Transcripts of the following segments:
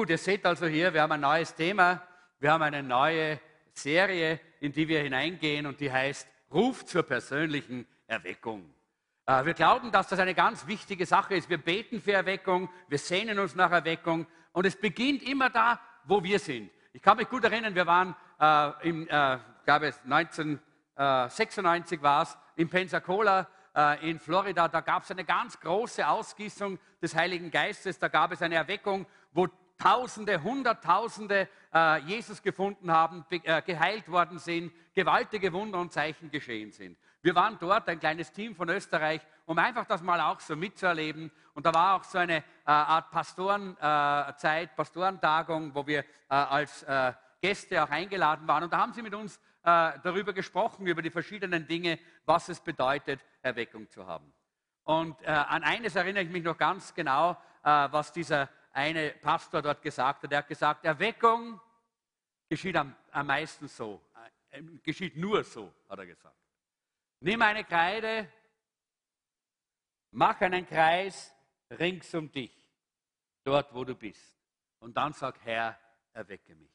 Gut, ihr seht also hier, wir haben ein neues Thema, wir haben eine neue Serie, in die wir hineingehen und die heißt Ruf zur persönlichen Erweckung. Äh, wir glauben, dass das eine ganz wichtige Sache ist. Wir beten für Erweckung, wir sehnen uns nach Erweckung und es beginnt immer da, wo wir sind. Ich kann mich gut erinnern, wir waren äh, im, äh, glaube es 1996 war es, in Pensacola äh, in Florida, da gab es eine ganz große Ausgießung des Heiligen Geistes, da gab es eine Erweckung, wo Tausende, Hunderttausende äh, Jesus gefunden haben, äh, geheilt worden sind, gewaltige Wunder und Zeichen geschehen sind. Wir waren dort, ein kleines Team von Österreich, um einfach das mal auch so mitzuerleben. Und da war auch so eine äh, Art Pastorenzeit, äh, Pastorentagung, wo wir äh, als äh, Gäste auch eingeladen waren. Und da haben sie mit uns darüber gesprochen, über die verschiedenen Dinge, was es bedeutet, Erweckung zu haben. Und an eines erinnere ich mich noch ganz genau, was dieser eine Pastor dort gesagt hat. Er hat gesagt, Erweckung geschieht am, am meisten so, äh, geschieht nur so, hat er gesagt. Nimm eine Kreide, mach einen Kreis rings um dich, dort wo du bist. Und dann sag, Herr, erwecke mich.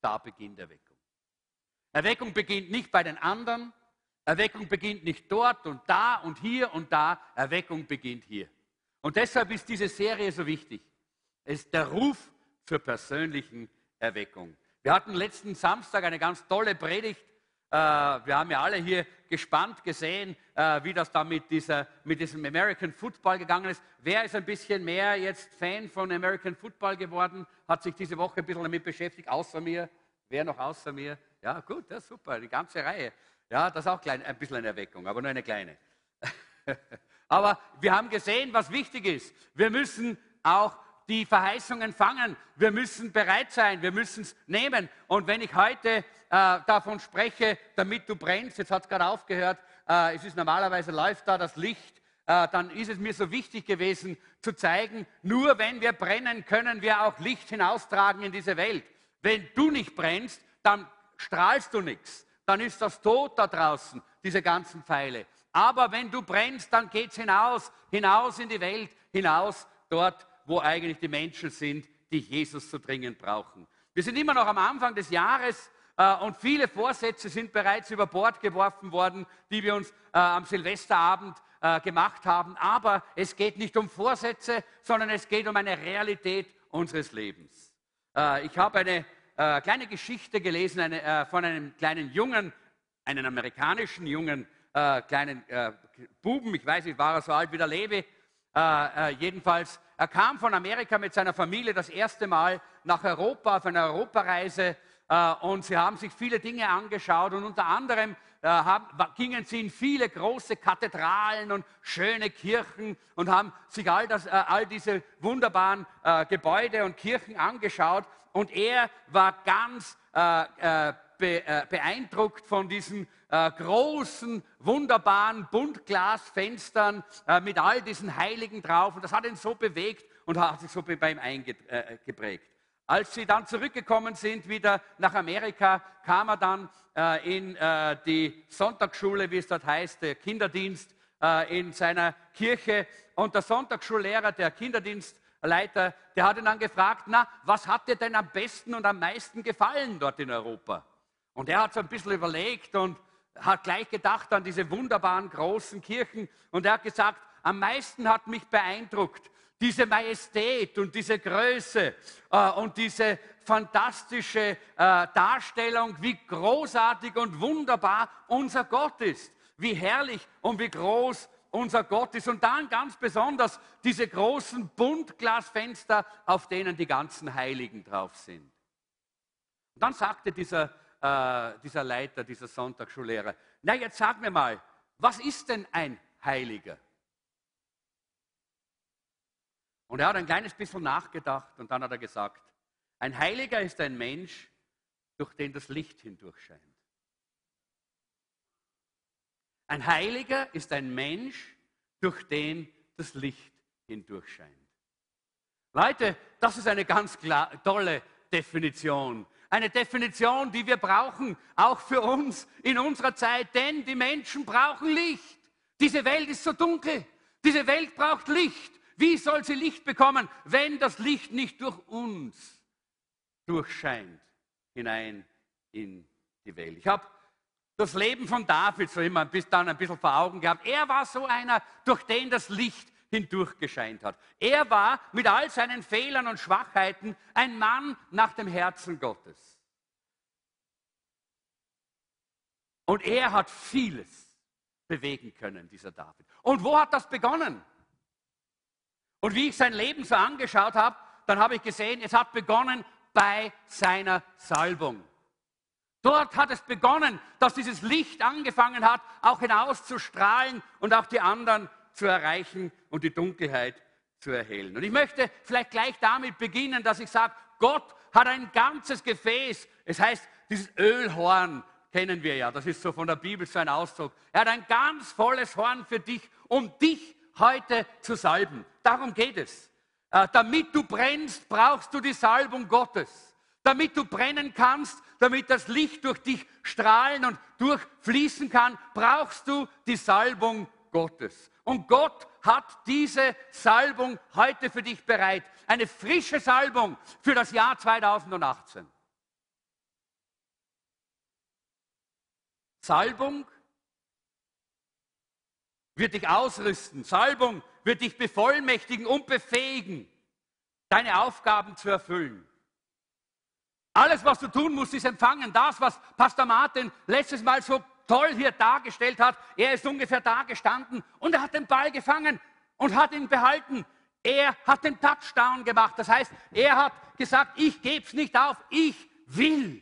Da beginnt Erweckung. Erweckung beginnt nicht bei den anderen, Erweckung beginnt nicht dort und da und hier und da, Erweckung beginnt hier. Und deshalb ist diese Serie so wichtig. Es ist der Ruf zur persönlichen Erweckung. Wir hatten letzten Samstag eine ganz tolle Predigt. Äh, wir haben ja alle hier gespannt gesehen, äh, wie das da mit, dieser, mit diesem American Football gegangen ist. Wer ist ein bisschen mehr jetzt Fan von American Football geworden? Hat sich diese Woche ein bisschen damit beschäftigt, außer mir? Wer noch außer mir? Ja, gut, ja, super, die ganze Reihe. Ja, das ist auch klein, ein bisschen eine Erweckung, aber nur eine kleine. aber wir haben gesehen, was wichtig ist. Wir müssen auch die Verheißungen fangen. Wir müssen bereit sein, wir müssen es nehmen. Und wenn ich heute äh, davon spreche, damit du brennst, jetzt hat es gerade aufgehört, äh, es ist normalerweise läuft da das Licht, äh, dann ist es mir so wichtig gewesen zu zeigen, nur wenn wir brennen, können wir auch Licht hinaustragen in diese Welt. Wenn du nicht brennst, dann strahlst du nichts. Dann ist das tot da draußen, diese ganzen Pfeile. Aber wenn du brennst, dann geht es hinaus, hinaus in die Welt, hinaus dort, wo eigentlich die Menschen sind, die Jesus so dringend brauchen. Wir sind immer noch am Anfang des Jahres äh, und viele Vorsätze sind bereits über Bord geworfen worden, die wir uns äh, am Silvesterabend äh, gemacht haben. Aber es geht nicht um Vorsätze, sondern es geht um eine Realität unseres Lebens. Äh, ich habe eine äh, kleine Geschichte gelesen eine, äh, von einem kleinen Jungen, einen amerikanischen jungen kleinen Buben, ich weiß nicht, war er so alt wie der Levi, jedenfalls er kam von Amerika mit seiner Familie das erste Mal nach Europa auf einer Europareise äh, und sie haben sich viele Dinge angeschaut und unter anderem äh, gingen sie in viele große Kathedralen und schöne Kirchen und haben sich all, das, äh, all diese wunderbaren Gebäude und Kirchen angeschaut. Und er war ganz be, beeindruckt von diesen äh, großen, wunderbaren Buntglasfenstern äh, mit all diesen Heiligen drauf. Und das hat ihn so bewegt und hat sich so bei ihm eingeprägt. Als sie dann zurückgekommen sind, wieder nach Amerika, kam er dann äh, in äh, die Sonntagsschule, wie es dort heißt, der Kinderdienst äh, in seiner Kirche. Und der Sonntagsschullehrer, der Kinderdienstleiter, der hat ihn dann gefragt, na, was hat dir denn am besten und am meisten gefallen dort in Europa? Und er hat so ein bisschen überlegt und hat gleich gedacht an diese wunderbaren großen Kirchen und er hat gesagt, am meisten hat mich beeindruckt diese Majestät und diese Größe äh, und diese fantastische äh, Darstellung, wie großartig und wunderbar unser Gott ist, wie herrlich und wie groß unser Gott ist. Und dann ganz besonders diese großen Buntglasfenster, auf denen die ganzen Heiligen drauf sind. Und dann sagte dieser äh, dieser Leiter, dieser Sonntagsschullehrer, na jetzt sag mir mal, was ist denn ein Heiliger? Und er hat ein kleines bisschen nachgedacht und dann hat er gesagt, ein Heiliger ist ein Mensch, durch den das Licht hindurch scheint. Ein Heiliger ist ein Mensch, durch den das Licht hindurch scheint. Leute, das ist eine ganz klar, tolle Definition eine Definition, die wir brauchen, auch für uns in unserer Zeit, denn die Menschen brauchen Licht. Diese Welt ist so dunkel. Diese Welt braucht Licht. Wie soll sie Licht bekommen, wenn das Licht nicht durch uns durchscheint hinein in die Welt. Ich habe das Leben von David so immer bis dann ein bisschen vor Augen gehabt. Er war so einer, durch den das Licht hindurchgescheint hat. Er war mit all seinen Fehlern und Schwachheiten ein Mann nach dem Herzen Gottes. Und er hat vieles bewegen können, dieser David. Und wo hat das begonnen? Und wie ich sein Leben so angeschaut habe, dann habe ich gesehen, es hat begonnen bei seiner Salbung. Dort hat es begonnen, dass dieses Licht angefangen hat, auch hinaus zu strahlen und auch die anderen zu erreichen und die Dunkelheit zu erhellen. Und ich möchte vielleicht gleich damit beginnen, dass ich sage, Gott hat ein ganzes Gefäß. Es heißt, dieses Ölhorn kennen wir ja, das ist so von der Bibel so ein Ausdruck. Er hat ein ganz volles Horn für dich, um dich heute zu salben. Darum geht es. Äh, damit du brennst, brauchst du die Salbung Gottes damit du brennen kannst, damit das Licht durch dich strahlen und durchfließen kann, brauchst du die Salbung Gottes. Und Gott hat diese Salbung heute für dich bereit. Eine frische Salbung für das Jahr 2018. Salbung wird dich ausrüsten. Salbung wird dich bevollmächtigen und befähigen, deine Aufgaben zu erfüllen. Alles, was du tun musst, ist empfangen. Das, was Pastor Martin letztes Mal so toll hier dargestellt hat, er ist ungefähr da gestanden und er hat den Ball gefangen und hat ihn behalten. Er hat den Touchdown gemacht. Das heißt, er hat gesagt, ich gebe es nicht auf, ich will.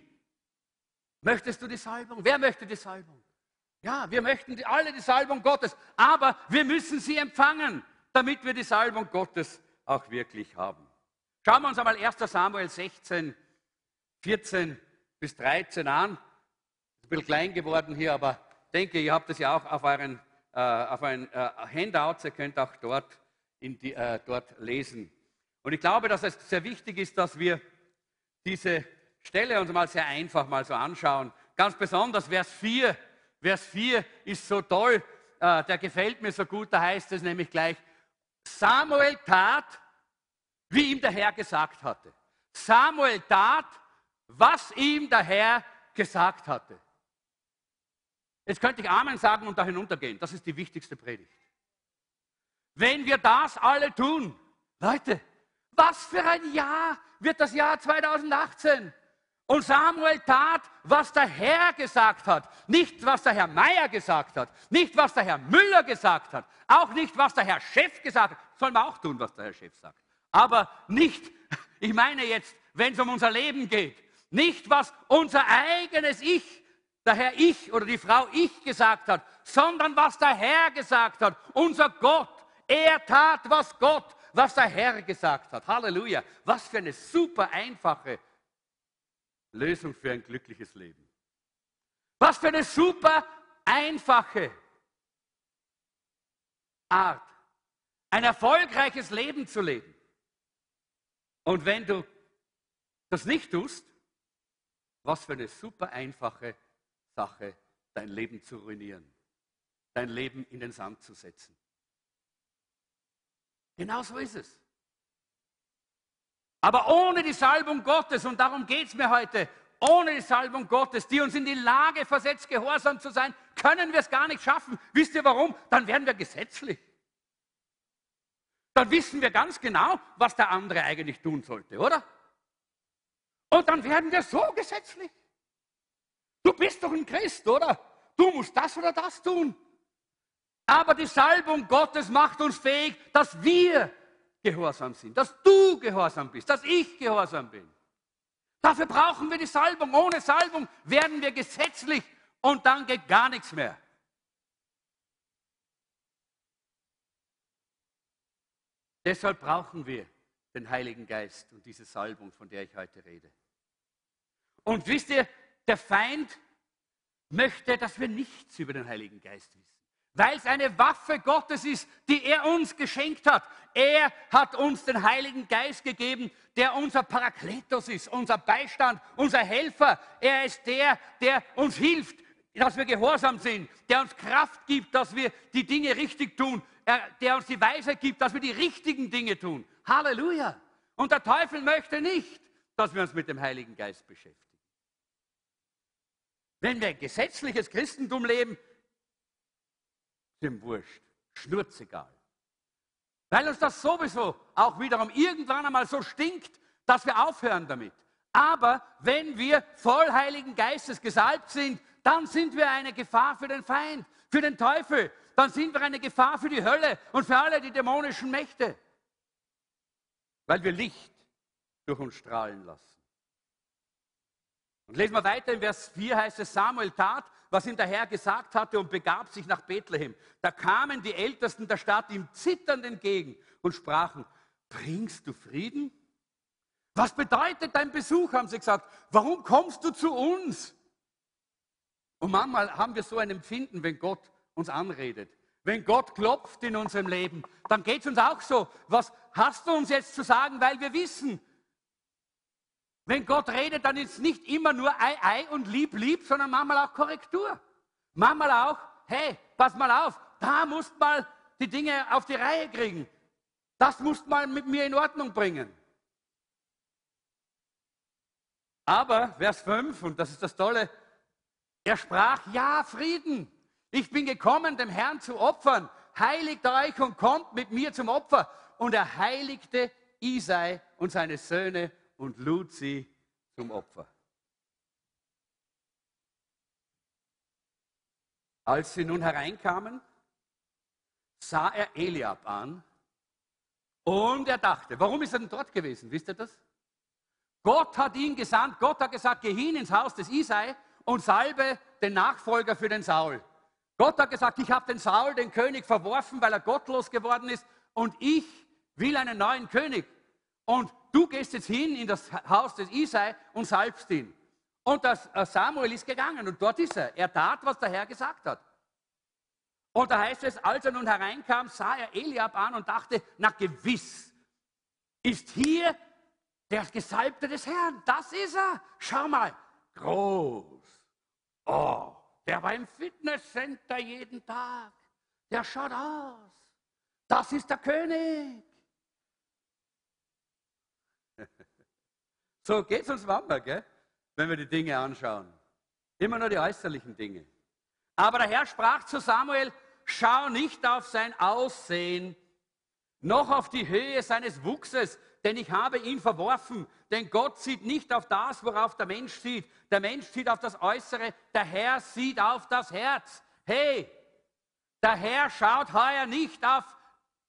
Möchtest du die Salbung? Wer möchte die Salbung? Ja, wir möchten alle die Salbung Gottes, aber wir müssen sie empfangen, damit wir die Salbung Gottes auch wirklich haben. Schauen wir uns einmal 1 Samuel 16 14 bis 13 an. Ein bisschen klein geworden hier, aber denke, ihr habt das ja auch auf, euren, äh, auf ein äh, Handout. Ihr könnt auch dort, die, äh, dort lesen. Und ich glaube, dass es sehr wichtig ist, dass wir diese Stelle uns mal sehr einfach mal so anschauen. Ganz besonders Vers 4. Vers 4 ist so toll, äh, der gefällt mir so gut, da heißt es nämlich gleich, Samuel tat, wie ihm der Herr gesagt hatte. Samuel tat, was ihm der Herr gesagt hatte. Jetzt könnte ich Amen sagen und da hinuntergehen. Das ist die wichtigste Predigt. Wenn wir das alle tun, Leute, was für ein Jahr wird das Jahr 2018? Und Samuel tat, was der Herr gesagt hat. Nicht, was der Herr Meier gesagt hat. Nicht, was der Herr Müller gesagt hat. Auch nicht, was der Herr Chef gesagt hat. Sollen wir auch tun, was der Herr Chef sagt. Aber nicht, ich meine jetzt, wenn es um unser Leben geht, nicht, was unser eigenes Ich, der Herr Ich oder die Frau Ich gesagt hat, sondern was der Herr gesagt hat. Unser Gott. Er tat, was Gott, was der Herr gesagt hat. Halleluja. Was für eine super einfache Lösung für ein glückliches Leben. Was für eine super einfache Art, ein erfolgreiches Leben zu leben. Und wenn du das nicht tust, was für eine super einfache Sache, dein Leben zu ruinieren, dein Leben in den Sand zu setzen. Genau so ist es. Aber ohne die Salbung Gottes, und darum geht es mir heute, ohne die Salbung Gottes, die uns in die Lage versetzt, gehorsam zu sein, können wir es gar nicht schaffen. Wisst ihr warum? Dann werden wir gesetzlich. Dann wissen wir ganz genau, was der andere eigentlich tun sollte, oder? Und dann werden wir so gesetzlich. Du bist doch ein Christ, oder? Du musst das oder das tun. Aber die Salbung Gottes macht uns fähig, dass wir gehorsam sind, dass du gehorsam bist, dass ich gehorsam bin. Dafür brauchen wir die Salbung. Ohne Salbung werden wir gesetzlich und dann geht gar nichts mehr. Deshalb brauchen wir den Heiligen Geist und diese Salbung, von der ich heute rede. Und wisst ihr, der Feind möchte, dass wir nichts über den Heiligen Geist wissen, weil es eine Waffe Gottes ist, die er uns geschenkt hat. Er hat uns den Heiligen Geist gegeben, der unser Parakletos ist, unser Beistand, unser Helfer. Er ist der, der uns hilft, dass wir gehorsam sind, der uns Kraft gibt, dass wir die Dinge richtig tun, der uns die Weisheit gibt, dass wir die richtigen Dinge tun. Halleluja. Und der Teufel möchte nicht, dass wir uns mit dem Heiligen Geist beschäftigen. Wenn wir ein gesetzliches Christentum leben, ihm wurscht, schnurzegal. Weil uns das sowieso auch wiederum irgendwann einmal so stinkt, dass wir aufhören damit. Aber wenn wir voll Heiligen Geistes gesalbt sind, dann sind wir eine Gefahr für den Feind, für den Teufel. Dann sind wir eine Gefahr für die Hölle und für alle die dämonischen Mächte. Weil wir Licht durch uns strahlen lassen. Und lesen wir weiter in Vers 4 heißt es, Samuel tat, was ihm der Herr gesagt hatte und begab sich nach Bethlehem. Da kamen die Ältesten der Stadt ihm zitternd entgegen und sprachen, bringst du Frieden? Was bedeutet dein Besuch, haben sie gesagt. Warum kommst du zu uns? Und manchmal haben wir so ein Empfinden, wenn Gott uns anredet. Wenn Gott klopft in unserem Leben, dann geht es uns auch so. Was hast du uns jetzt zu sagen, weil wir wissen, wenn Gott redet, dann ist es nicht immer nur Ei, Ei und Lieb, Lieb, sondern manchmal auch Korrektur. Manchmal auch, hey, pass mal auf, da musst mal die Dinge auf die Reihe kriegen. Das musst mal mit mir in Ordnung bringen. Aber Vers 5, und das ist das Tolle, er sprach, ja, Frieden. Ich bin gekommen, dem Herrn zu opfern. Heiligt euch und kommt mit mir zum Opfer. Und er heiligte Isai und seine Söhne und lud sie zum Opfer. Als sie nun hereinkamen, sah er Eliab an und er dachte, warum ist er denn dort gewesen? Wisst ihr das? Gott hat ihn gesandt, Gott hat gesagt, geh hin ins Haus des Isai und salbe den Nachfolger für den Saul. Gott hat gesagt, ich habe den Saul, den König, verworfen, weil er gottlos geworden ist und ich will einen neuen König. Und du gehst jetzt hin in das Haus des Isai und salbst ihn. Und das äh, Samuel ist gegangen und dort ist er. Er tat, was der Herr gesagt hat. Und da heißt es, als er nun hereinkam, sah er Eliab an und dachte, na gewiss, ist hier der Gesalbte des Herrn. Das ist er. Schau mal, groß. Oh, der war im Fitnesscenter jeden Tag. Der schaut aus. Das ist der König. So geht es uns manchmal, gell? wenn wir die Dinge anschauen. Immer nur die äußerlichen Dinge. Aber der Herr sprach zu Samuel, schau nicht auf sein Aussehen, noch auf die Höhe seines Wuchses, denn ich habe ihn verworfen. Denn Gott sieht nicht auf das, worauf der Mensch sieht. Der Mensch sieht auf das Äußere, der Herr sieht auf das Herz. Hey, der Herr schaut heuer nicht auf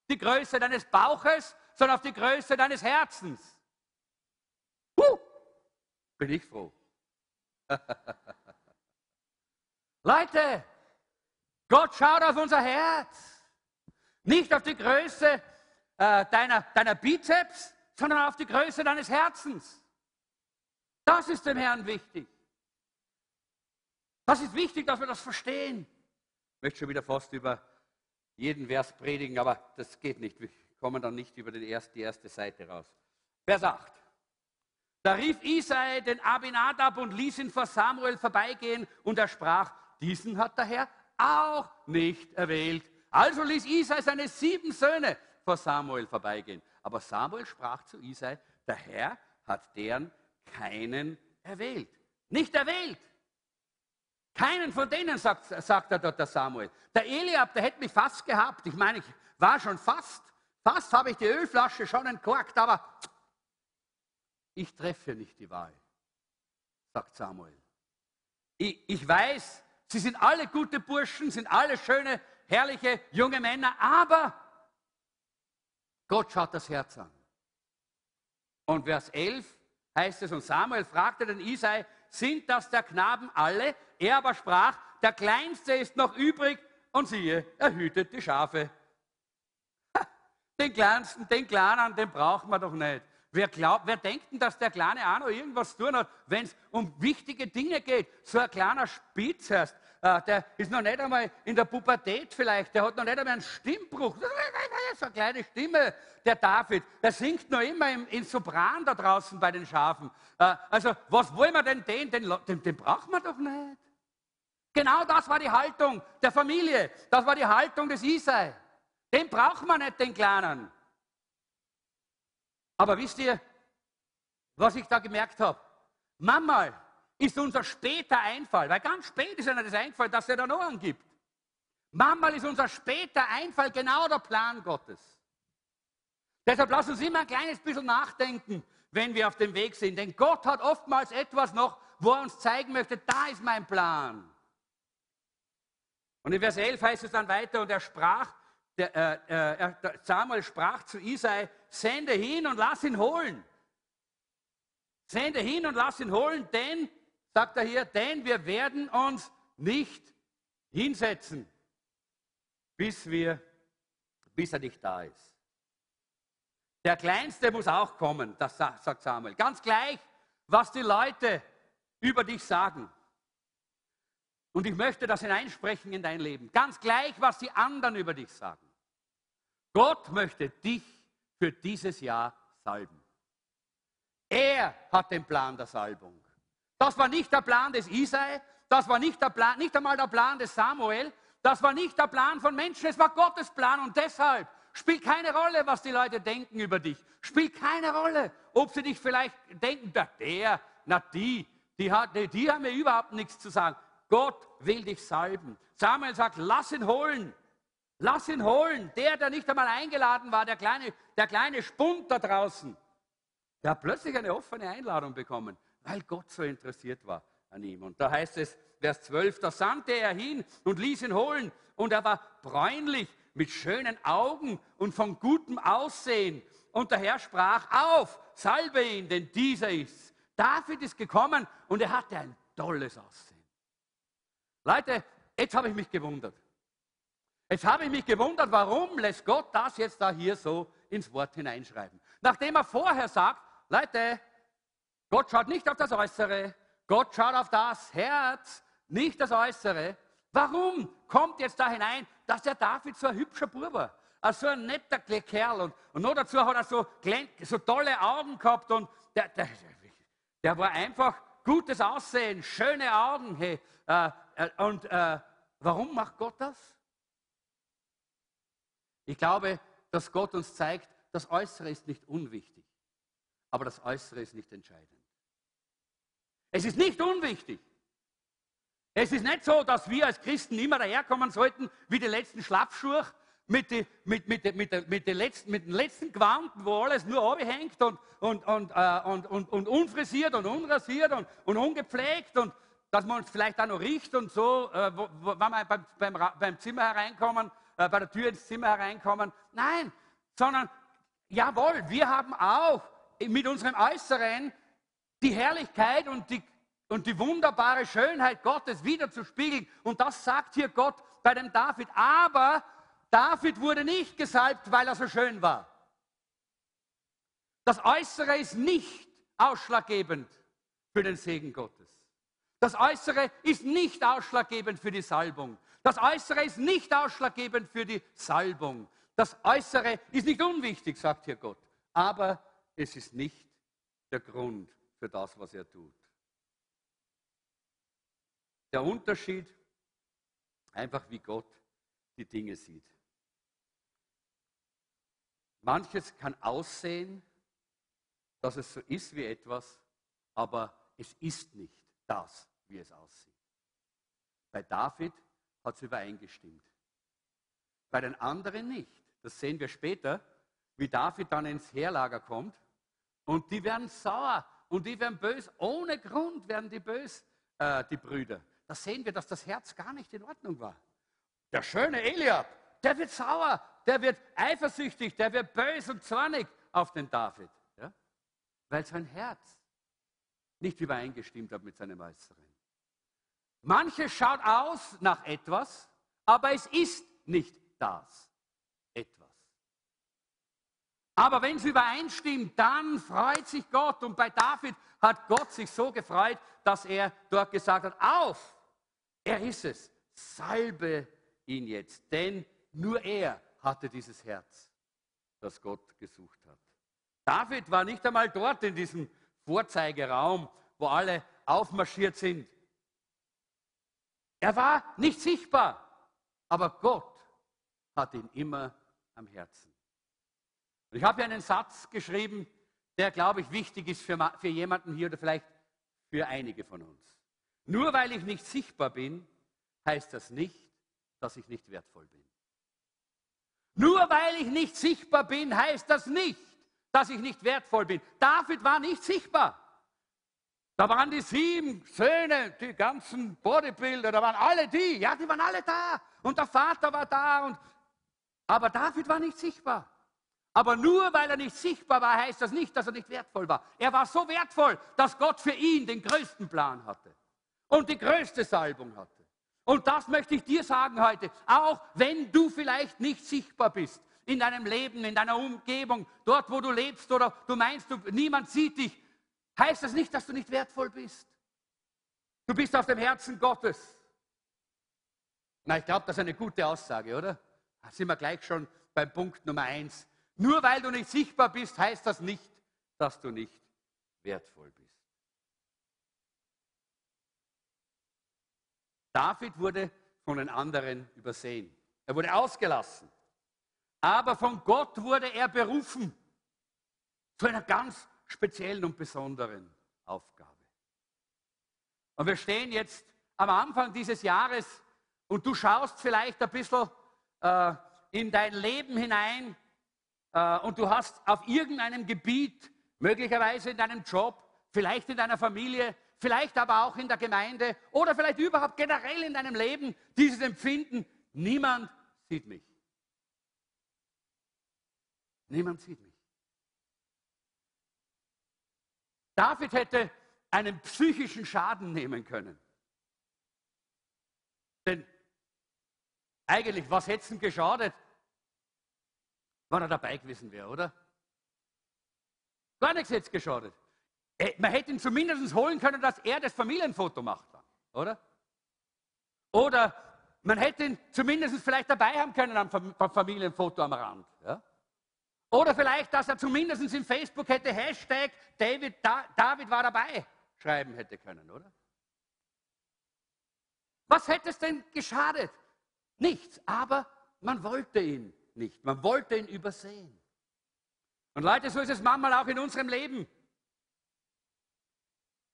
die Größe deines Bauches, sondern auf die Größe deines Herzens. Huh, bin ich froh. Leute, Gott schaut auf unser Herz, nicht auf die Größe äh, deiner, deiner Bizeps, sondern auf die Größe deines Herzens. Das ist dem Herrn wichtig. Das ist wichtig, dass wir das verstehen. Ich möchte schon wieder fast über jeden Vers predigen, aber das geht nicht. Wir kommen dann nicht über die erste, die erste Seite raus. Vers 8. Da rief Isai den Abinadab und ließ ihn vor Samuel vorbeigehen und er sprach, diesen hat der Herr auch nicht erwählt. Also ließ Isai seine sieben Söhne vor Samuel vorbeigehen. Aber Samuel sprach zu Isai, der Herr hat deren keinen erwählt. Nicht erwählt. Keinen von denen, sagt, sagt er dort der Samuel. Der Eliab, der hätte mich fast gehabt. Ich meine, ich war schon fast, fast habe ich die Ölflasche schon entkorkt, aber ich treffe nicht die Wahl, sagt Samuel. Ich, ich weiß, sie sind alle gute Burschen, sind alle schöne, herrliche junge Männer, aber Gott schaut das Herz an. Und Vers 11 heißt es, und Samuel fragte den Isai, sind das der Knaben alle? Er aber sprach, der Kleinste ist noch übrig und siehe, er hütet die Schafe. Den Kleinsten, den Kleinen, den braucht man doch nicht. Wer, glaubt, wer denkt denn, dass der Kleine auch noch irgendwas tun hat, wenn es um wichtige Dinge geht? So ein kleiner Spitz heißt, äh, der ist noch nicht einmal in der Pubertät vielleicht, der hat noch nicht einmal einen Stimmbruch. So eine kleine Stimme, der David, der singt noch immer im, in Sopran da draußen bei den Schafen. Äh, also, was wollen wir denn den? Den, den, den braucht man doch nicht. Genau das war die Haltung der Familie. Das war die Haltung des Isai. Den braucht man nicht, den Kleinen. Aber wisst ihr, was ich da gemerkt habe. Manchmal ist unser später Einfall, weil ganz spät ist einer das Einfall, dass er da noch angibt. Manchmal ist unser später Einfall genau der Plan Gottes. Deshalb lass uns immer ein kleines bisschen nachdenken, wenn wir auf dem Weg sind. Denn Gott hat oftmals etwas noch, wo er uns zeigen möchte, da ist mein Plan. Und in Vers 11 heißt es dann weiter, und er sprach, der, äh, äh, Samuel sprach zu Isai, sende hin und lass ihn holen. Sende hin und lass ihn holen, denn, sagt er hier, denn wir werden uns nicht hinsetzen, bis, wir, bis er nicht da ist. Der Kleinste muss auch kommen, das sagt Samuel. Ganz gleich, was die Leute über dich sagen. Und ich möchte das hineinsprechen in dein Leben. Ganz gleich, was die anderen über dich sagen. Gott möchte dich für dieses Jahr salben. Er hat den Plan der Salbung. Das war nicht der Plan des Isai, das war nicht, der Plan, nicht einmal der Plan des Samuel, das war nicht der Plan von Menschen, es war Gottes Plan und deshalb spielt keine Rolle, was die Leute denken über dich. Spielt keine Rolle, ob sie dich vielleicht denken, na der, na die, die, hat, die, die haben mir überhaupt nichts zu sagen. Gott will dich salben. Samuel sagt, lass ihn holen. Lass ihn holen. Der, der nicht einmal eingeladen war, der kleine, der kleine Spund da draußen, der hat plötzlich eine offene Einladung bekommen, weil Gott so interessiert war an ihm. Und da heißt es, Vers 12, da sandte er hin und ließ ihn holen. Und er war bräunlich, mit schönen Augen und von gutem Aussehen. Und der Herr sprach, auf, salbe ihn, denn dieser ist. David ist gekommen und er hatte ein tolles Aussehen. Leute, jetzt habe ich mich gewundert. Jetzt habe ich mich gewundert, warum lässt Gott das jetzt da hier so ins Wort hineinschreiben. Nachdem er vorher sagt, Leute, Gott schaut nicht auf das Äußere, Gott schaut auf das Herz, nicht das Äußere. Warum kommt jetzt da hinein, dass der David so ein hübscher Bub war? Also so ein netter Kerl. Und, und noch dazu hat er so, so tolle Augen gehabt und der, der, der war einfach gutes Aussehen, schöne Augen. Hey. Äh, äh, und äh, warum macht Gott das? Ich glaube, dass Gott uns zeigt, das Äußere ist nicht unwichtig, aber das Äußere ist nicht entscheidend. Es ist nicht unwichtig. Es ist nicht so, dass wir als Christen immer daherkommen sollten wie die letzten Schlappschuhe mit, die, mit, mit, mit, mit, den letzten, mit den letzten Quanten, wo alles nur abhängt und, und, und, äh, und, und, und unfrisiert und unrasiert und, und ungepflegt und dass man uns vielleicht auch noch riecht und so, äh, wo, wo, wenn wir beim, beim, beim Zimmer hereinkommen, äh, bei der Tür ins Zimmer hereinkommen. Nein, sondern jawohl, wir haben auch mit unserem Äußeren die Herrlichkeit und die, und die wunderbare Schönheit Gottes wiederzuspiegeln. Und das sagt hier Gott bei dem David. Aber David wurde nicht gesalbt, weil er so schön war. Das Äußere ist nicht ausschlaggebend für den Segen Gottes. Das Äußere ist nicht ausschlaggebend für die Salbung. Das Äußere ist nicht ausschlaggebend für die Salbung. Das Äußere ist nicht unwichtig, sagt hier Gott. Aber es ist nicht der Grund für das, was er tut. Der Unterschied, einfach wie Gott die Dinge sieht. Manches kann aussehen, dass es so ist wie etwas, aber es ist nicht das, wie es aussieht. Bei David hat es übereingestimmt. Bei den anderen nicht. Das sehen wir später, wie David dann ins Heerlager kommt und die werden sauer und die werden böse. Ohne Grund werden die böse, äh, die Brüder. Da sehen wir, dass das Herz gar nicht in Ordnung war. Der schöne Eliab, der wird sauer, der wird eifersüchtig, der wird böse und zornig auf den David. Ja? Weil sein Herz nicht übereingestimmt hat mit seinem Äußeren. Manches schaut aus nach etwas, aber es ist nicht das etwas. Aber wenn es übereinstimmt, dann freut sich Gott. Und bei David hat Gott sich so gefreut, dass er dort gesagt hat, auf, er ist es, salbe ihn jetzt, denn nur er hatte dieses Herz, das Gott gesucht hat. David war nicht einmal dort in diesem Vorzeigeraum, wo alle aufmarschiert sind. Er war nicht sichtbar, aber Gott hat ihn immer am Herzen. Ich habe hier einen Satz geschrieben, der, glaube ich, wichtig ist für, für jemanden hier oder vielleicht für einige von uns. Nur weil ich nicht sichtbar bin, heißt das nicht, dass ich nicht wertvoll bin. Nur weil ich nicht sichtbar bin, heißt das nicht, dass ich nicht wertvoll bin. David war nicht sichtbar. Da waren die sieben Söhne, die ganzen Bodybuilder, da waren alle die, ja, die waren alle da. Und der Vater war da. Und, aber David war nicht sichtbar. Aber nur weil er nicht sichtbar war, heißt das nicht, dass er nicht wertvoll war. Er war so wertvoll, dass Gott für ihn den größten Plan hatte und die größte Salbung hatte. Und das möchte ich dir sagen heute, auch wenn du vielleicht nicht sichtbar bist in deinem Leben, in deiner Umgebung, dort, wo du lebst oder du meinst, du, niemand sieht dich, heißt das nicht, dass du nicht wertvoll bist. Du bist auf dem Herzen Gottes. Na, ich glaube, das ist eine gute Aussage, oder? Da sind wir gleich schon beim Punkt Nummer eins. Nur weil du nicht sichtbar bist, heißt das nicht, dass du nicht wertvoll bist. David wurde von den anderen übersehen. Er wurde ausgelassen. Aber von Gott wurde er berufen zu einer ganz speziellen und besonderen Aufgabe. Und wir stehen jetzt am Anfang dieses Jahres und du schaust vielleicht ein bisschen äh, in dein Leben hinein äh, und du hast auf irgendeinem Gebiet, möglicherweise in deinem Job, vielleicht in deiner Familie, vielleicht aber auch in der Gemeinde oder vielleicht überhaupt generell in deinem Leben dieses Empfinden, niemand sieht mich. Niemand sieht mich. David hätte einen psychischen Schaden nehmen können. Denn eigentlich, was hätte es ihm geschadet, wenn er dabei gewesen wäre, oder? Gar nichts hätte es geschadet. Äh, man hätte ihn zumindest holen können, dass er das Familienfoto macht, oder? Oder man hätte ihn zumindest vielleicht dabei haben können am Familienfoto am Rand. Ja? Oder vielleicht, dass er zumindest in Facebook hätte Hashtag David, da, David war dabei schreiben hätte können, oder? Was hätte es denn geschadet? Nichts, aber man wollte ihn nicht. Man wollte ihn übersehen. Und Leute, so ist es manchmal auch in unserem Leben.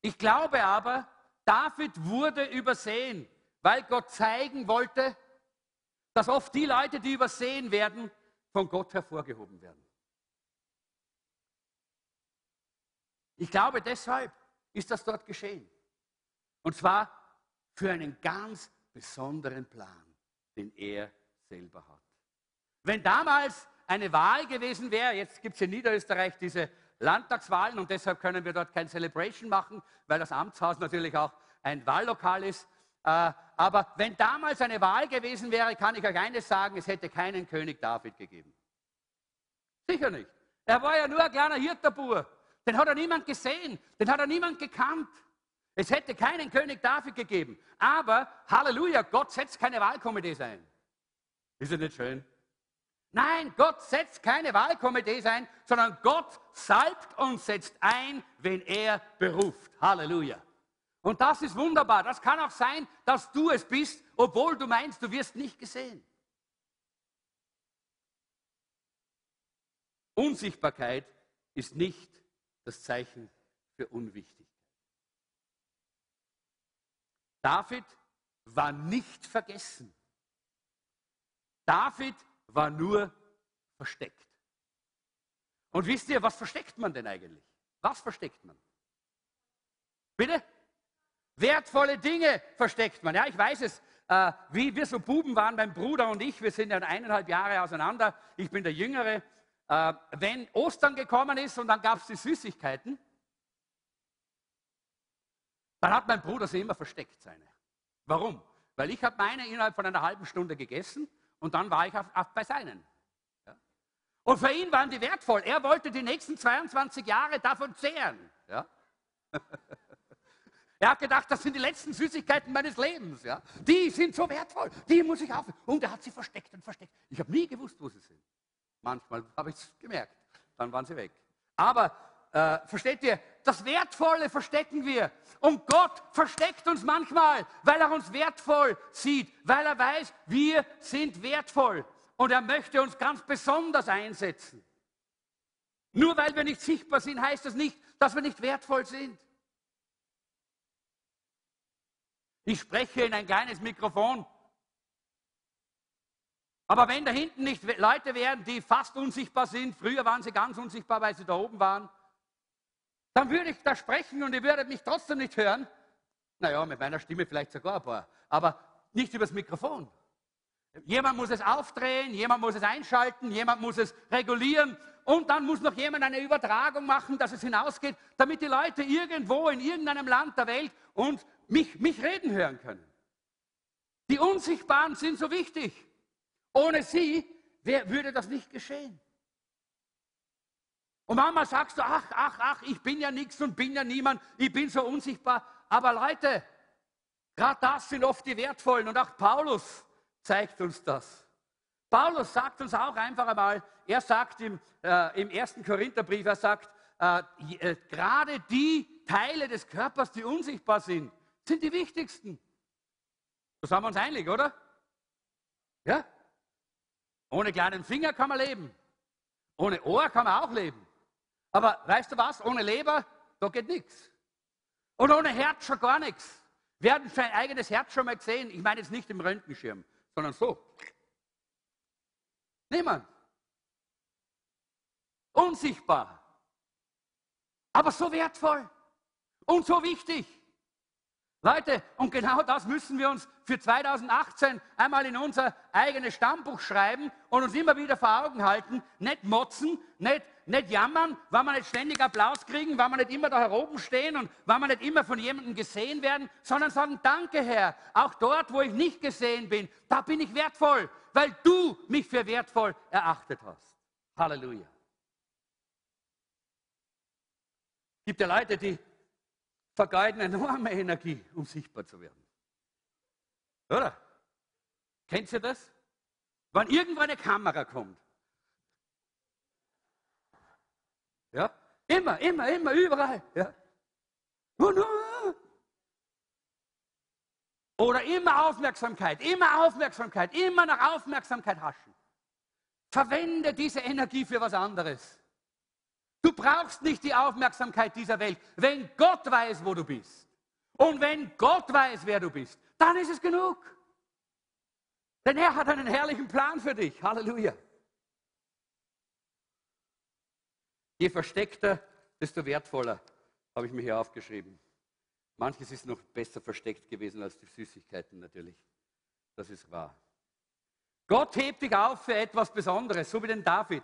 Ich glaube aber, David wurde übersehen, weil Gott zeigen wollte, dass oft die Leute, die übersehen werden, von Gott hervorgehoben werden. Ich glaube, deshalb ist das dort geschehen. Und zwar für einen ganz besonderen Plan, den er selber hat. Wenn damals eine Wahl gewesen wäre, jetzt gibt es in Niederösterreich diese Landtagswahlen und deshalb können wir dort kein Celebration machen, weil das Amtshaus natürlich auch ein Wahllokal ist. Äh, aber wenn damals eine Wahl gewesen wäre, kann ich euch eines sagen, es hätte keinen König David gegeben. Sicher nicht. Er war ja nur ein kleiner Hirterbur. Den hat er niemand gesehen, den hat er niemand gekannt. Es hätte keinen König David gegeben. Aber, Halleluja, Gott setzt keine Wahlkomitees ein. Ist das nicht schön? Nein, Gott setzt keine Wahlkomitees ein, sondern Gott salbt und setzt ein, wen er beruft. Halleluja. Und das ist wunderbar. Das kann auch sein, dass du es bist, obwohl du meinst, du wirst nicht gesehen. Unsichtbarkeit ist nicht das Zeichen für Unwichtigkeit. David war nicht vergessen. David war nur versteckt. Und wisst ihr, was versteckt man denn eigentlich? Was versteckt man? Bitte? Wertvolle Dinge versteckt man. Ja, ich weiß es. Äh, wie wir so Buben waren, mein Bruder und ich, wir sind ja eineinhalb Jahre auseinander. Ich bin der Jüngere äh, wenn Ostern gekommen ist und dann gab es die Süßigkeiten, dann hat mein Bruder sie immer versteckt, seine. Warum? Weil ich habe meine innerhalb von einer halben Stunde gegessen und dann war ich auf, auf bei seinen. Ja? Und für ihn waren die wertvoll. Er wollte die nächsten 22 Jahre davon zehren. Ja? er hat gedacht, das sind die letzten Süßigkeiten meines Lebens. Ja? Die sind so wertvoll, die muss ich auf. Und er hat sie versteckt und versteckt. Ich habe nie gewusst, wo sie sind. Manchmal habe ich es gemerkt, dann waren sie weg. Aber äh, versteht ihr, das Wertvolle verstecken wir. Und Gott versteckt uns manchmal, weil er uns wertvoll sieht, weil er weiß, wir sind wertvoll. Und er möchte uns ganz besonders einsetzen. Nur weil wir nicht sichtbar sind, heißt das nicht, dass wir nicht wertvoll sind. Ich spreche in ein kleines Mikrofon. Aber wenn da hinten nicht Leute wären, die fast unsichtbar sind, früher waren sie ganz unsichtbar, weil sie da oben waren, dann würde ich da sprechen und ihr würdet mich trotzdem nicht hören. Naja, mit meiner Stimme vielleicht sogar ein paar, aber nicht übers Mikrofon. Jemand muss es aufdrehen, jemand muss es einschalten, jemand muss es regulieren und dann muss noch jemand eine Übertragung machen, dass es hinausgeht, damit die Leute irgendwo in irgendeinem Land der Welt und mich, mich reden hören können. Die Unsichtbaren sind so wichtig. Ohne sie wer, würde das nicht geschehen. Und manchmal sagst du, ach, ach, ach, ich bin ja nichts und bin ja niemand, ich bin so unsichtbar. Aber Leute, gerade das sind oft die wertvollen. Und auch Paulus zeigt uns das. Paulus sagt uns auch einfach einmal, er sagt im, äh, im ersten Korintherbrief, er sagt, äh, äh, gerade die Teile des Körpers, die unsichtbar sind, sind die wichtigsten. Da sind wir uns einig, oder? Ja? Ohne kleinen Finger kann man leben. Ohne Ohr kann man auch leben. Aber weißt du was? Ohne Leber, da geht nichts. Und ohne Herz schon gar nichts. Wir hatten sein eigenes Herz schon mal gesehen. Ich meine jetzt nicht im Röntgenschirm, sondern so. Niemand. Unsichtbar. Aber so wertvoll und so wichtig. Leute, und genau das müssen wir uns für 2018 einmal in unser eigenes Stammbuch schreiben und uns immer wieder vor Augen halten. Nicht motzen, nicht, nicht jammern, weil wir nicht ständig Applaus kriegen, weil wir nicht immer da oben stehen und weil wir nicht immer von jemandem gesehen werden, sondern sagen, danke Herr, auch dort, wo ich nicht gesehen bin, da bin ich wertvoll, weil du mich für wertvoll erachtet hast. Halleluja. Es gibt ja Leute, die vergeuden enorme Energie, um sichtbar zu werden. Oder? Kennt ihr das? Wenn irgendwo eine Kamera kommt. Ja? Immer, immer, immer, überall. Ja? Oder immer Aufmerksamkeit, immer Aufmerksamkeit, immer nach Aufmerksamkeit haschen. Verwende diese Energie für was anderes. Du brauchst nicht die Aufmerksamkeit dieser Welt. Wenn Gott weiß, wo du bist und wenn Gott weiß, wer du bist, dann ist es genug. Denn er hat einen herrlichen Plan für dich. Halleluja. Je versteckter, desto wertvoller, habe ich mir hier aufgeschrieben. Manches ist noch besser versteckt gewesen als die Süßigkeiten natürlich. Das ist wahr. Gott hebt dich auf für etwas Besonderes, so wie den David.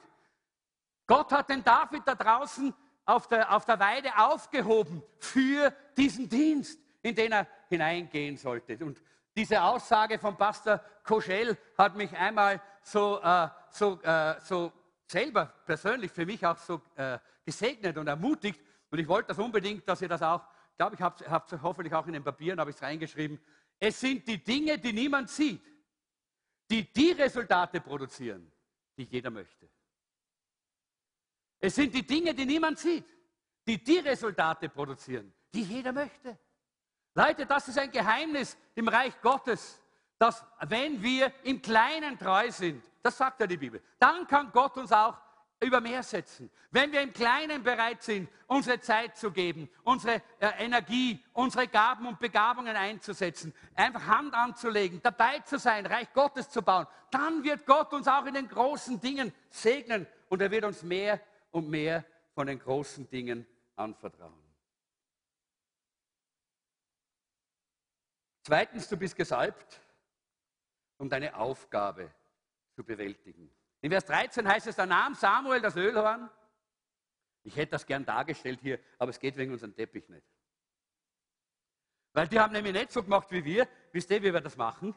Gott hat den David da draußen auf der, auf der Weide aufgehoben für diesen Dienst, in den er hineingehen sollte. Und diese Aussage von Pastor Koschel hat mich einmal so, äh, so, äh, so selber persönlich für mich auch so äh, gesegnet und ermutigt. Und ich wollte das unbedingt, dass ihr das auch, glaube, ich habe es hoffentlich auch in den Papieren, habe ich es reingeschrieben. Es sind die Dinge, die niemand sieht, die die Resultate produzieren, die jeder möchte. Es sind die Dinge, die niemand sieht, die die Resultate produzieren, die jeder möchte. Leute, das ist ein Geheimnis im Reich Gottes, dass wenn wir im Kleinen treu sind, das sagt ja die Bibel, dann kann Gott uns auch über mehr setzen. Wenn wir im Kleinen bereit sind, unsere Zeit zu geben, unsere äh, Energie, unsere Gaben und Begabungen einzusetzen, einfach Hand anzulegen, dabei zu sein, Reich Gottes zu bauen, dann wird Gott uns auch in den großen Dingen segnen und er wird uns mehr und mehr von den großen Dingen anvertrauen. Zweitens, du bist gesalbt, um deine Aufgabe zu bewältigen. In Vers 13 heißt es, da nahm Samuel das Ölhorn. Ich hätte das gern dargestellt hier, aber es geht wegen unserem Teppich nicht. Weil die haben nämlich nicht so gemacht wie wir. Wisst ihr, wie wir das machen?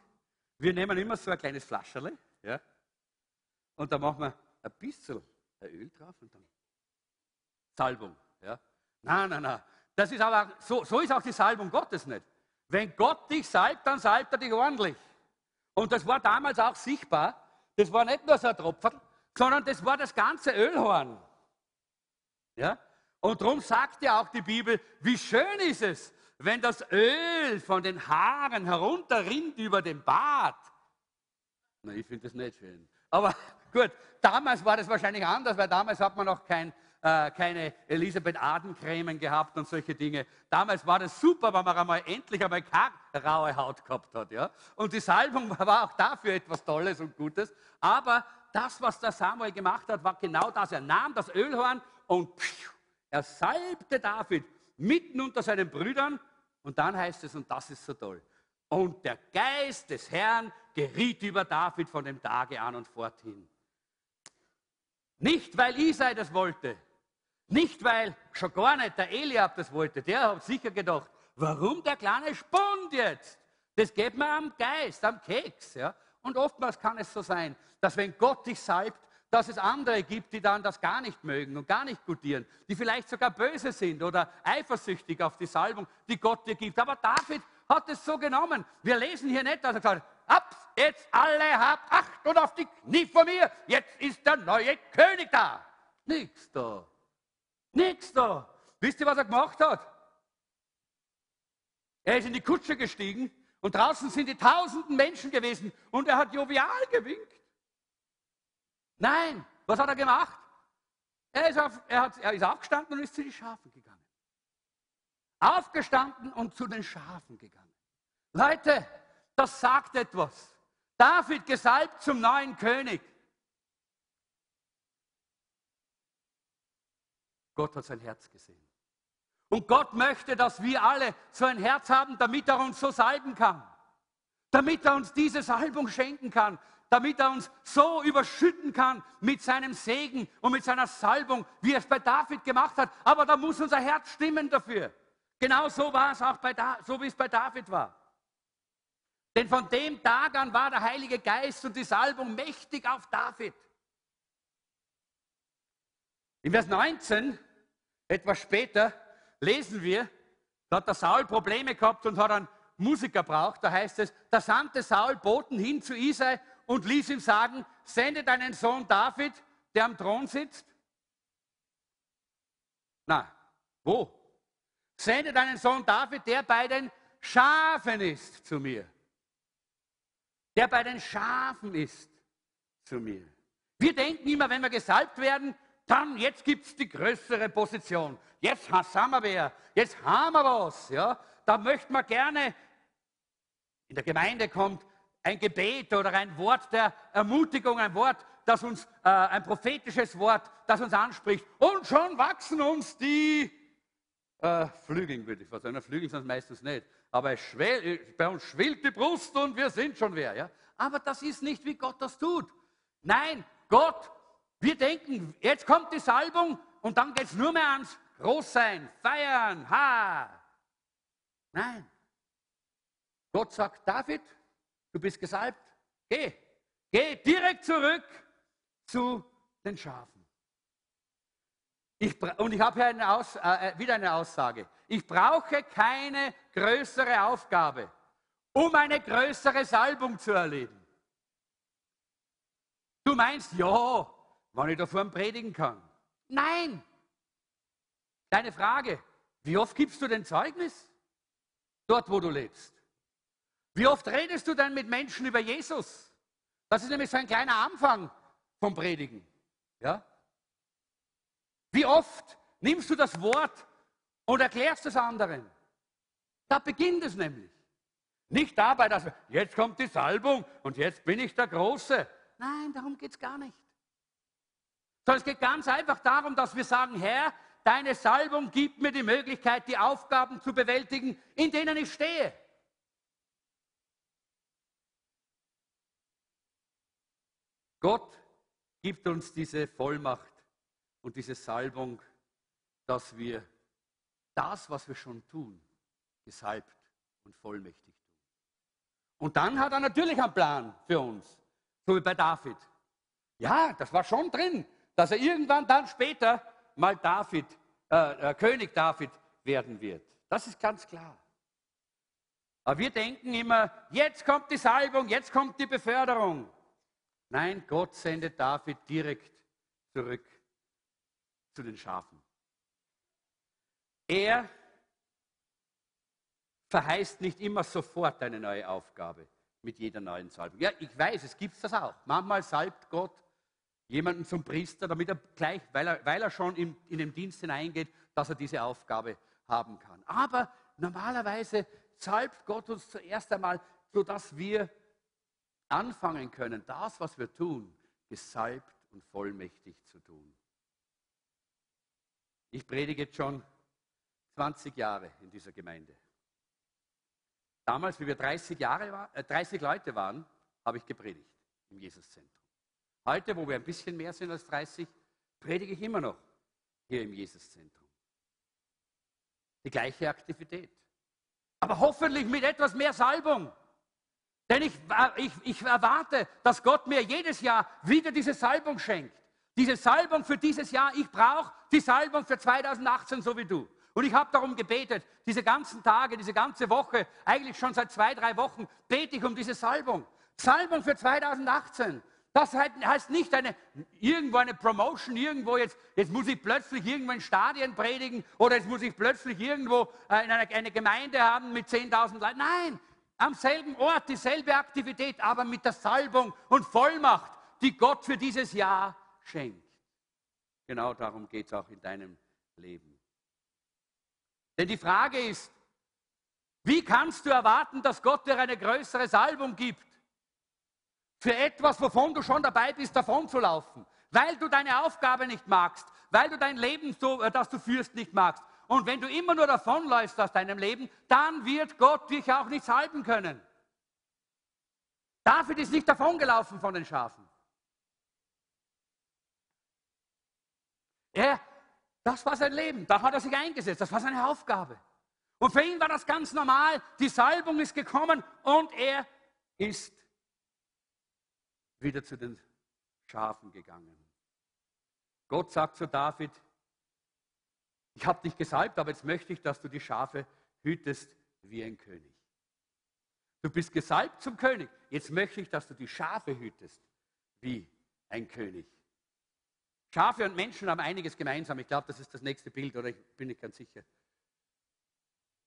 Wir nehmen immer so ein kleines Flascherle, ja, und da machen wir ein bisschen Öl drauf und dann Salbung. Ja? Nein, nein, nein. Das ist aber, so, so ist auch die Salbung Gottes nicht. Wenn Gott dich salbt, dann salbt er dich ordentlich. Und das war damals auch sichtbar. Das war nicht nur so ein Tropfen, sondern das war das ganze Ölhorn. Ja? Und darum sagt ja auch die Bibel, wie schön ist es, wenn das Öl von den Haaren herunterrinnt über den Bart. Na, ich finde das nicht schön. Aber gut, damals war das wahrscheinlich anders, weil damals hat man noch kein äh, keine Elisabeth Adencremen gehabt und solche Dinge. Damals war das super, weil man einmal endlich einmal keine raue Haut gehabt hat. Ja? Und die Salbung war auch dafür etwas Tolles und Gutes. Aber das, was der Samuel gemacht hat, war genau das. Er nahm das Ölhorn und pfiuh, er salbte David mitten unter seinen Brüdern. Und dann heißt es, und das ist so toll, und der Geist des Herrn geriet über David von dem Tage an und forthin. Nicht, weil Isai das wollte, nicht, weil schon gar nicht der Eliab das wollte, der hat sicher gedacht, warum der kleine Spund jetzt? Das geht mir am Geist, am Keks. Ja? Und oftmals kann es so sein, dass wenn Gott dich salbt, dass es andere gibt, die dann das gar nicht mögen und gar nicht gutieren, die vielleicht sogar böse sind oder eifersüchtig auf die Salbung, die Gott dir gibt. Aber David hat es so genommen. Wir lesen hier nicht, dass er gesagt hat, ab, jetzt alle habt Acht und auf die Knie vor mir, jetzt ist der neue König da. Nichts da. Nichts da. Wisst ihr, was er gemacht hat? Er ist in die Kutsche gestiegen und draußen sind die tausenden Menschen gewesen und er hat jovial gewinkt. Nein, was hat er gemacht? Er ist, auf, er, hat, er ist aufgestanden und ist zu den Schafen gegangen. Aufgestanden und zu den Schafen gegangen. Leute, das sagt etwas. David gesalbt zum neuen König. Gott hat sein Herz gesehen. Und Gott möchte, dass wir alle so ein Herz haben, damit er uns so salben kann. Damit er uns diese Salbung schenken kann. Damit er uns so überschütten kann mit seinem Segen und mit seiner Salbung, wie er es bei David gemacht hat. Aber da muss unser Herz stimmen dafür. Genau so war es auch bei da, so wie es bei David war. Denn von dem Tag an war der Heilige Geist und die Salbung mächtig auf David. In Vers 19, etwas später, lesen wir, da hat der Saul Probleme gehabt und hat einen Musiker braucht. Da heißt es, da sandte Saul Boten hin zu Isai und ließ ihm sagen, sende deinen Sohn David, der am Thron sitzt. Na, wo? Sende deinen Sohn David, der bei den Schafen ist, zu mir. Der bei den Schafen ist, zu mir. Wir denken immer, wenn wir gesalbt werden, dann jetzt gibt es die größere Position. Jetzt haben wir wer, jetzt haben wir was. Ja? Da möchten wir gerne, in der Gemeinde kommt ein Gebet oder ein Wort der Ermutigung, ein Wort, das uns, äh, ein prophetisches Wort, das uns anspricht. Und schon wachsen uns die äh, Flügeln, würde ich fast sagen. Flügeln sind es meistens nicht. Aber schwell, bei uns schwillt die Brust und wir sind schon wer. Ja? Aber das ist nicht, wie Gott das tut. Nein, Gott wir denken, jetzt kommt die Salbung und dann geht es nur mehr ans Großsein, Feiern, ha. Nein. Gott sagt, David, du bist gesalbt, geh. Geh direkt zurück zu den Schafen. Ich, und ich habe hier eine Aus, äh, äh, wieder eine Aussage. Ich brauche keine größere Aufgabe, um eine größere Salbung zu erleben. Du meinst, ja, wann ich davor predigen kann. Nein! Deine Frage, wie oft gibst du den Zeugnis? Dort, wo du lebst. Wie oft redest du denn mit Menschen über Jesus? Das ist nämlich so ein kleiner Anfang vom Predigen. Ja? Wie oft nimmst du das Wort und erklärst es anderen? Da beginnt es nämlich. Nicht dabei, dass jetzt kommt die Salbung und jetzt bin ich der Große. Nein, darum geht es gar nicht. Sondern es geht ganz einfach darum, dass wir sagen, Herr, deine Salbung gibt mir die Möglichkeit, die Aufgaben zu bewältigen, in denen ich stehe. Gott gibt uns diese Vollmacht und diese Salbung, dass wir das, was wir schon tun, gesalbt und vollmächtig tun. Und dann hat er natürlich einen Plan für uns, so wie bei David. Ja, das war schon drin dass er irgendwann dann später mal David, äh, äh, König David werden wird. Das ist ganz klar. Aber wir denken immer, jetzt kommt die Salbung, jetzt kommt die Beförderung. Nein, Gott sendet David direkt zurück zu den Schafen. Er verheißt nicht immer sofort eine neue Aufgabe mit jeder neuen Salbung. Ja, ich weiß, es gibt das auch. Manchmal salbt Gott jemanden zum Priester, damit er gleich, weil er, weil er schon in, in den Dienst hineingeht, dass er diese Aufgabe haben kann. Aber normalerweise salbt Gott uns zuerst einmal, sodass wir anfangen können, das, was wir tun, gesalbt und vollmächtig zu tun. Ich predige jetzt schon 20 Jahre in dieser Gemeinde. Damals, wie wir 30, Jahre, äh, 30 Leute waren, habe ich gepredigt im Jesuszentrum. Heute, wo wir ein bisschen mehr sind als 30, predige ich immer noch hier im Jesuszentrum. Die gleiche Aktivität. Aber hoffentlich mit etwas mehr Salbung. Denn ich, ich, ich erwarte, dass Gott mir jedes Jahr wieder diese Salbung schenkt. Diese Salbung für dieses Jahr, ich brauche die Salbung für 2018, so wie du. Und ich habe darum gebetet, diese ganzen Tage, diese ganze Woche, eigentlich schon seit zwei, drei Wochen, bete ich um diese Salbung. Salbung für 2018. Das heißt nicht eine, irgendwo eine Promotion, irgendwo jetzt, jetzt muss ich plötzlich irgendwo in Stadien predigen oder jetzt muss ich plötzlich irgendwo äh, in eine, eine Gemeinde haben mit 10.000 Leuten. Nein, am selben Ort, dieselbe Aktivität, aber mit der Salbung und Vollmacht, die Gott für dieses Jahr schenkt. Genau darum geht es auch in deinem Leben. Denn die Frage ist, wie kannst du erwarten, dass Gott dir eine größere Salbung gibt? Für etwas, wovon du schon dabei bist, davon zu laufen. Weil du deine Aufgabe nicht magst, weil du dein Leben, äh, das du führst, nicht magst. Und wenn du immer nur davonläufst aus deinem Leben, dann wird Gott dich auch nicht salben können. David ist nicht davongelaufen von den Schafen. Er das war sein Leben, da hat er sich eingesetzt, das war seine Aufgabe. Und für ihn war das ganz normal, die Salbung ist gekommen und er ist wieder zu den Schafen gegangen. Gott sagt zu David, ich habe dich gesalbt, aber jetzt möchte ich, dass du die Schafe hütest wie ein König. Du bist gesalbt zum König, jetzt möchte ich, dass du die Schafe hütest wie ein König. Schafe und Menschen haben einiges gemeinsam. Ich glaube, das ist das nächste Bild, oder ich bin nicht ganz sicher.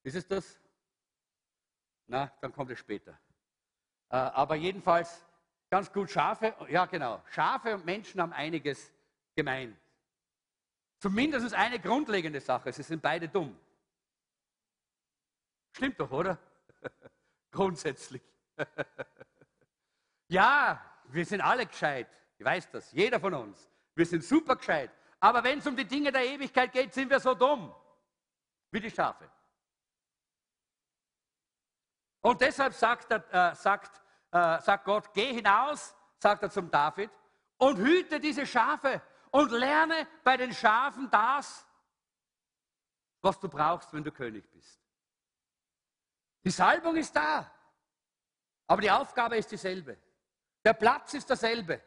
Ist es das? Na, dann kommt es später. Äh, aber jedenfalls ganz gut Schafe, ja genau, Schafe und Menschen haben einiges gemein. Zumindest eine grundlegende Sache, sie sind beide dumm. Stimmt doch, oder? Grundsätzlich. ja, wir sind alle gescheit. Ich weiß das, jeder von uns. Wir sind super gescheit. Aber wenn es um die Dinge der Ewigkeit geht, sind wir so dumm wie die Schafe. Und deshalb sagt, er, äh, sagt, äh, sagt Gott, geh hinaus, sagt er zum David, und hüte diese Schafe und lerne bei den Schafen das, was du brauchst, wenn du König bist. Die Salbung ist da, aber die Aufgabe ist dieselbe. Der Platz ist derselbe.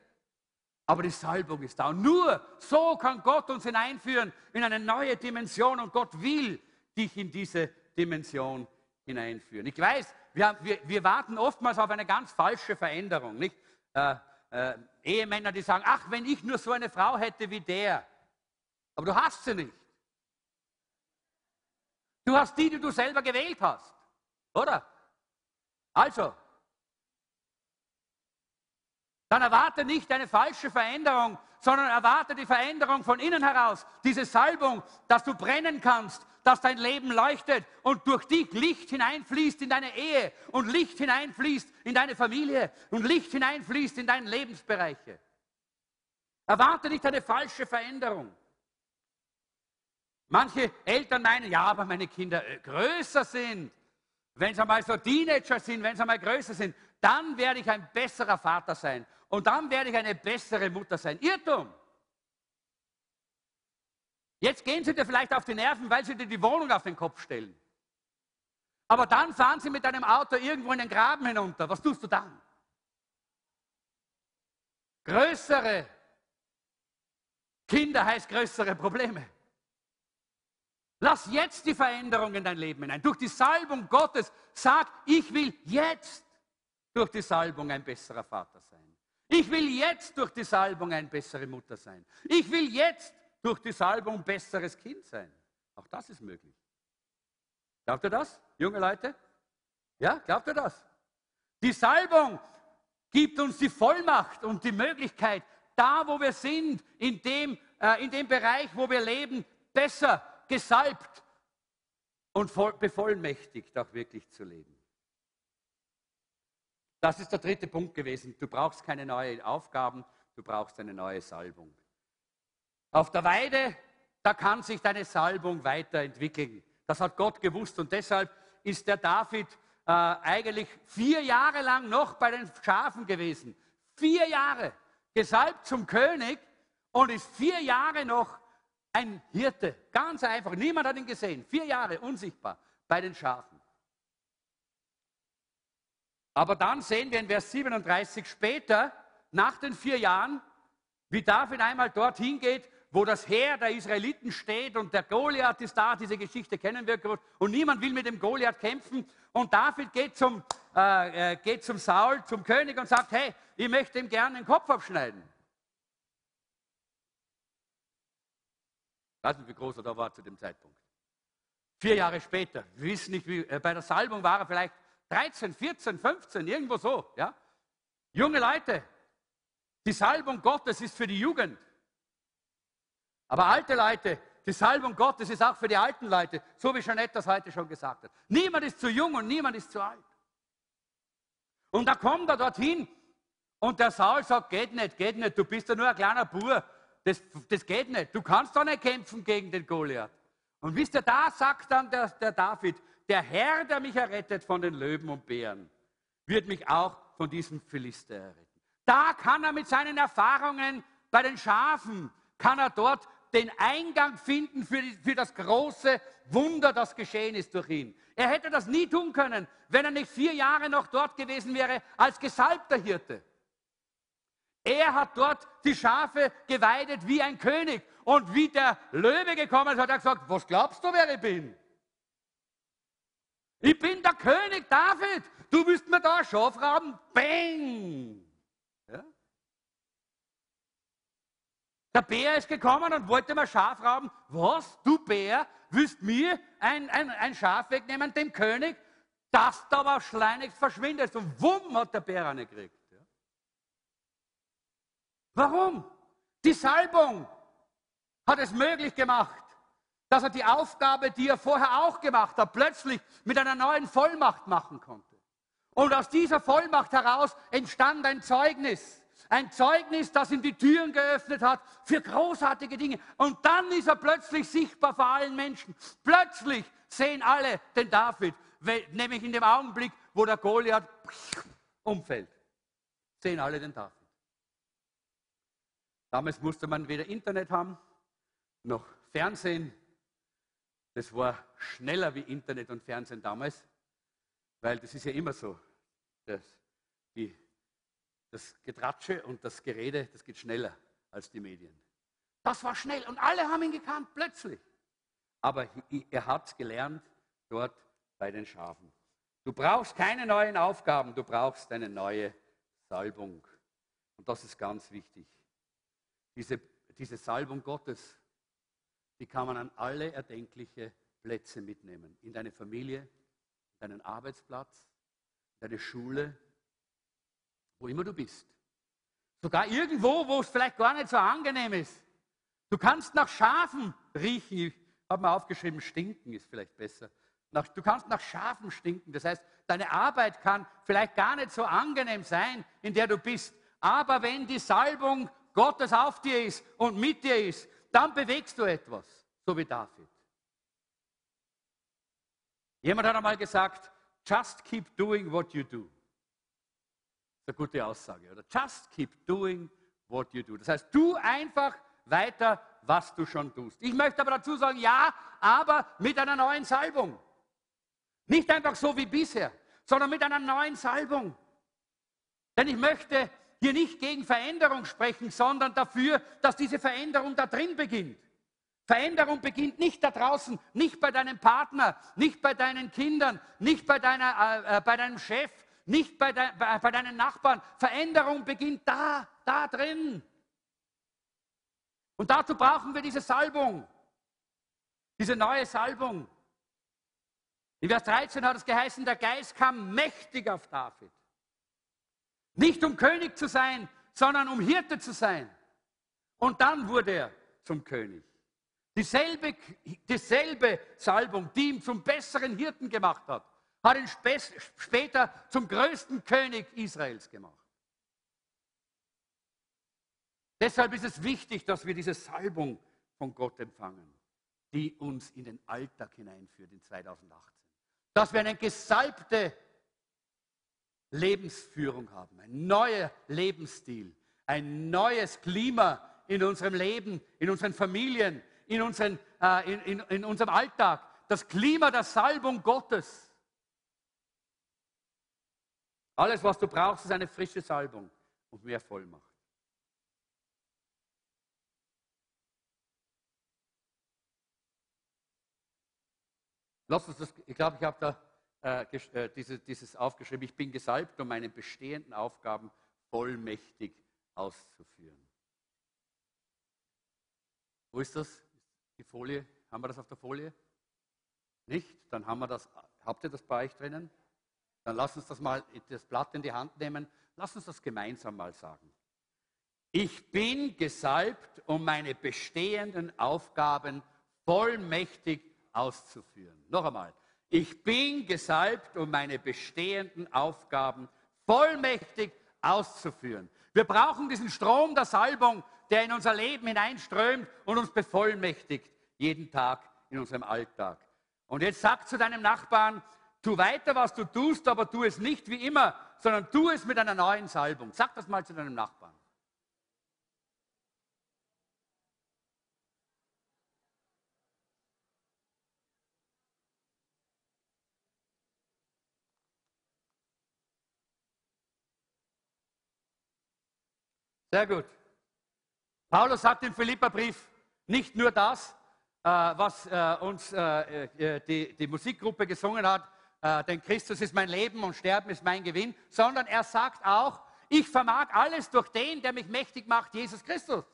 Aber die Salbung ist da. Und nur so kann Gott uns hineinführen in eine neue Dimension und Gott will dich in diese Dimension hineinführen. Ich weiß, wir, wir, wir warten oftmals auf eine ganz falsche Veränderung. Nicht? Äh, äh, Ehemänner, die sagen, ach, wenn ich nur so eine Frau hätte wie der. Aber du hast sie nicht. Du hast die, die du selber gewählt hast. Oder? Also, dann erwarte nicht eine falsche Veränderung, sondern erwarte die Veränderung von innen heraus. Diese Salbung, dass du brennen kannst, dass dein Leben leuchtet und durch dich Licht hineinfließt in deine Ehe und Licht hineinfließt in deine Familie und Licht hineinfließt in deine Lebensbereiche. Erwarte nicht eine falsche Veränderung. Manche Eltern meinen, ja, aber meine Kinder äh, größer sind, wenn sie einmal so Teenager sind, wenn sie einmal größer sind, dann werde ich ein besserer Vater sein und dann werde ich eine bessere Mutter sein. Irrtum. Jetzt gehen sie dir vielleicht auf die Nerven, weil sie dir die Wohnung auf den Kopf stellen. Aber dann fahren sie mit deinem Auto irgendwo in den Graben hinunter. Was tust du dann? Größere Kinder heißt größere Probleme. Lass jetzt die Veränderung in dein Leben hinein. Durch die Salbung Gottes sag, ich will jetzt durch die Salbung ein besserer Vater sein. Ich will jetzt durch die Salbung eine bessere Mutter sein. Ich will jetzt durch die Salbung ein besseres Kind sein. Auch das ist möglich. Glaubt ihr das, junge Leute? Ja, glaubt ihr das? Die Salbung gibt uns die Vollmacht und die Möglichkeit, da, wo wir sind, in dem, äh, in dem Bereich, wo wir leben, besser gesalbt und voll, bevollmächtigt auch wirklich zu leben. Das ist der dritte Punkt gewesen. Du brauchst keine neuen Aufgaben, du brauchst eine neue Salbung. Auf der Weide, da kann sich deine Salbung weiterentwickeln. Das hat Gott gewusst und deshalb ist der David äh, eigentlich vier Jahre lang noch bei den Schafen gewesen. Vier Jahre gesalbt zum König und ist vier Jahre noch ein Hirte. Ganz einfach. Niemand hat ihn gesehen. Vier Jahre unsichtbar bei den Schafen. Aber dann sehen wir in Vers 37 später, nach den vier Jahren, wie David einmal dorthin geht, wo das Heer der Israeliten steht und der Goliath ist da, diese Geschichte kennen wir gut, und niemand will mit dem Goliath kämpfen. Und David geht zum, äh, äh, geht zum Saul, zum König und sagt, hey, ich möchte ihm gerne den Kopf abschneiden. Ich weiß nicht, wie groß er da war zu dem Zeitpunkt. Vier Jahre später, wir wissen nicht, wie, äh, bei der Salbung war er vielleicht 13, 14, 15, irgendwo so. Ja? Junge Leute, die Salbung Gottes ist für die Jugend. Aber alte Leute, die Salbung Gottes ist auch für die alten Leute, so wie Jeanette das heute schon gesagt hat. Niemand ist zu jung und niemand ist zu alt. Und da kommt er dorthin und der Saul sagt, geht nicht, geht nicht, du bist ja nur ein kleiner Bur, das, das geht nicht, du kannst doch nicht kämpfen gegen den Goliath. Und wisst ihr, da sagt dann der, der David, der Herr, der mich errettet von den Löwen und Bären, wird mich auch von diesem Philister erretten. Da kann er mit seinen Erfahrungen bei den Schafen, kann er dort den Eingang finden für, die, für, das große Wunder, das geschehen ist durch ihn. Er hätte das nie tun können, wenn er nicht vier Jahre noch dort gewesen wäre als gesalbter Hirte. Er hat dort die Schafe geweidet wie ein König. Und wie der Löwe gekommen ist, hat er gesagt, was glaubst du, wer ich bin? Ich bin der König David. Du willst mir da ein Schaf rauben? Bang! Ja? Der Bär ist gekommen und wollte mir Schaf rauben. Was? Du Bär, willst mir ein, ein, ein Schaf wegnehmen, dem König? Das da aber schleunigst verschwindet. Und wumm hat der Bär eine gekriegt. Ja? Warum? Die Salbung hat es möglich gemacht dass er die Aufgabe, die er vorher auch gemacht hat, plötzlich mit einer neuen Vollmacht machen konnte. Und aus dieser Vollmacht heraus entstand ein Zeugnis. Ein Zeugnis, das ihm die Türen geöffnet hat für großartige Dinge. Und dann ist er plötzlich sichtbar vor allen Menschen. Plötzlich sehen alle den David, nämlich in dem Augenblick, wo der Goliath umfällt. Sehen alle den David. Damals musste man weder Internet haben, noch Fernsehen, das war schneller wie Internet und Fernsehen damals, weil das ist ja immer so. Das, die, das Getratsche und das Gerede, das geht schneller als die Medien. Das war schnell und alle haben ihn gekannt, plötzlich. Aber er hat gelernt dort bei den Schafen. Du brauchst keine neuen Aufgaben, du brauchst eine neue Salbung. Und das ist ganz wichtig. Diese, diese Salbung Gottes die kann man an alle erdenkliche Plätze mitnehmen. In deine Familie, in deinen Arbeitsplatz, in deine Schule, wo immer du bist. Sogar irgendwo, wo es vielleicht gar nicht so angenehm ist. Du kannst nach Schafen riechen. Ich habe mir aufgeschrieben, stinken ist vielleicht besser. Nach, du kannst nach Schafen stinken. Das heißt, deine Arbeit kann vielleicht gar nicht so angenehm sein, in der du bist. Aber wenn die Salbung Gottes auf dir ist und mit dir ist, dann bewegst du etwas, so wie David. Jemand hat einmal gesagt, just keep doing what you do. Das ist eine gute Aussage, oder? Just keep doing what you do. Das heißt, tu einfach weiter, was du schon tust. Ich möchte aber dazu sagen, ja, aber mit einer neuen Salbung. Nicht einfach so wie bisher, sondern mit einer neuen Salbung. Denn ich möchte hier nicht gegen Veränderung sprechen, sondern dafür, dass diese Veränderung da drin beginnt. Veränderung beginnt nicht da draußen, nicht bei deinem Partner, nicht bei deinen Kindern, nicht bei, deiner, äh, äh bei deinem Chef, nicht bei, de, bei, bei deinen Nachbarn. Veränderung beginnt da, da drin. Und dazu brauchen wir diese Salbung, diese neue Salbung. In Vers 13 hat es geheißen, der Geist kam mächtig auf David. Nicht um König zu sein, sondern um Hirte zu sein. Und dann wurde er zum König. Dieselbe, dieselbe Salbung, die ihn zum besseren Hirten gemacht hat, hat ihn später zum größten König Israels gemacht. Deshalb ist es wichtig, dass wir diese Salbung von Gott empfangen, die uns in den Alltag hineinführt in 2018. Dass wir eine gesalbte Lebensführung haben, ein neuer Lebensstil, ein neues Klima in unserem Leben, in unseren Familien, in, unseren, äh, in, in, in unserem Alltag. Das Klima der Salbung Gottes. Alles, was du brauchst, ist eine frische Salbung und mehr Vollmacht. Lass uns das, ich glaube, ich habe da äh, äh, diese, dieses aufgeschrieben. Ich bin gesalbt, um meine bestehenden Aufgaben vollmächtig auszuführen. Wo ist das? Die Folie? Haben wir das auf der Folie? Nicht? Dann haben wir das. Habt ihr das bei euch drinnen? Dann lass uns das mal, das Blatt in die Hand nehmen. Lass uns das gemeinsam mal sagen. Ich bin gesalbt, um meine bestehenden Aufgaben vollmächtig auszuführen. Noch einmal. Ich bin gesalbt, um meine bestehenden Aufgaben vollmächtig auszuführen. Wir brauchen diesen Strom der Salbung, der in unser Leben hineinströmt und uns bevollmächtigt, jeden Tag in unserem Alltag. Und jetzt sag zu deinem Nachbarn, tu weiter, was du tust, aber tu es nicht wie immer, sondern tu es mit einer neuen Salbung. Sag das mal zu deinem Nachbarn. Sehr gut. Paulus sagt im Philipperbrief nicht nur das, äh, was äh, uns äh, die, die, Musikgruppe gesungen hat, denn Christus ist mein Leben und Sterben ist mein Gewinn, sondern er sagt auch, ich vermag alles durch den, der mich mächtig macht, Jesus Christus.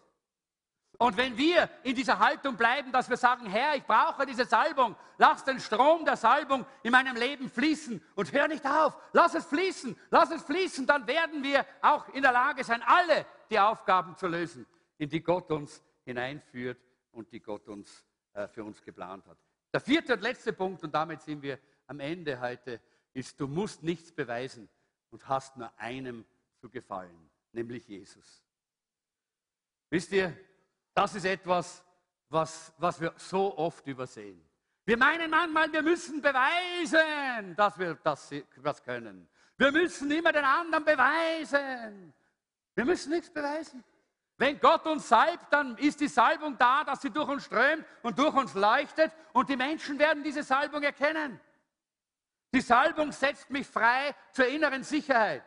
Und wenn wir in dieser Haltung bleiben, dass wir sagen, Herr, ich brauche diese Salbung, lass den Strom der Salbung in meinem Leben fließen und hör nicht auf, lass es fließen, lass es fließen, dann werden wir auch in der Lage sein, alle die Aufgaben zu lösen, in die Gott uns hineinführt und die Gott uns äh, für uns geplant hat. Der vierte und letzte Punkt, und damit sind wir am Ende heute, ist, du musst nichts beweisen und hast nur einem zu gefallen, nämlich Jesus. Wisst ihr, das ist etwas, was, was wir so oft übersehen. Wir meinen manchmal, wir müssen beweisen, dass wir das, das können. Wir müssen immer den anderen beweisen. Wir müssen nichts beweisen. Wenn Gott uns salbt, dann ist die Salbung da, dass sie durch uns strömt und durch uns leuchtet und die Menschen werden diese Salbung erkennen. Die Salbung setzt mich frei zur inneren Sicherheit.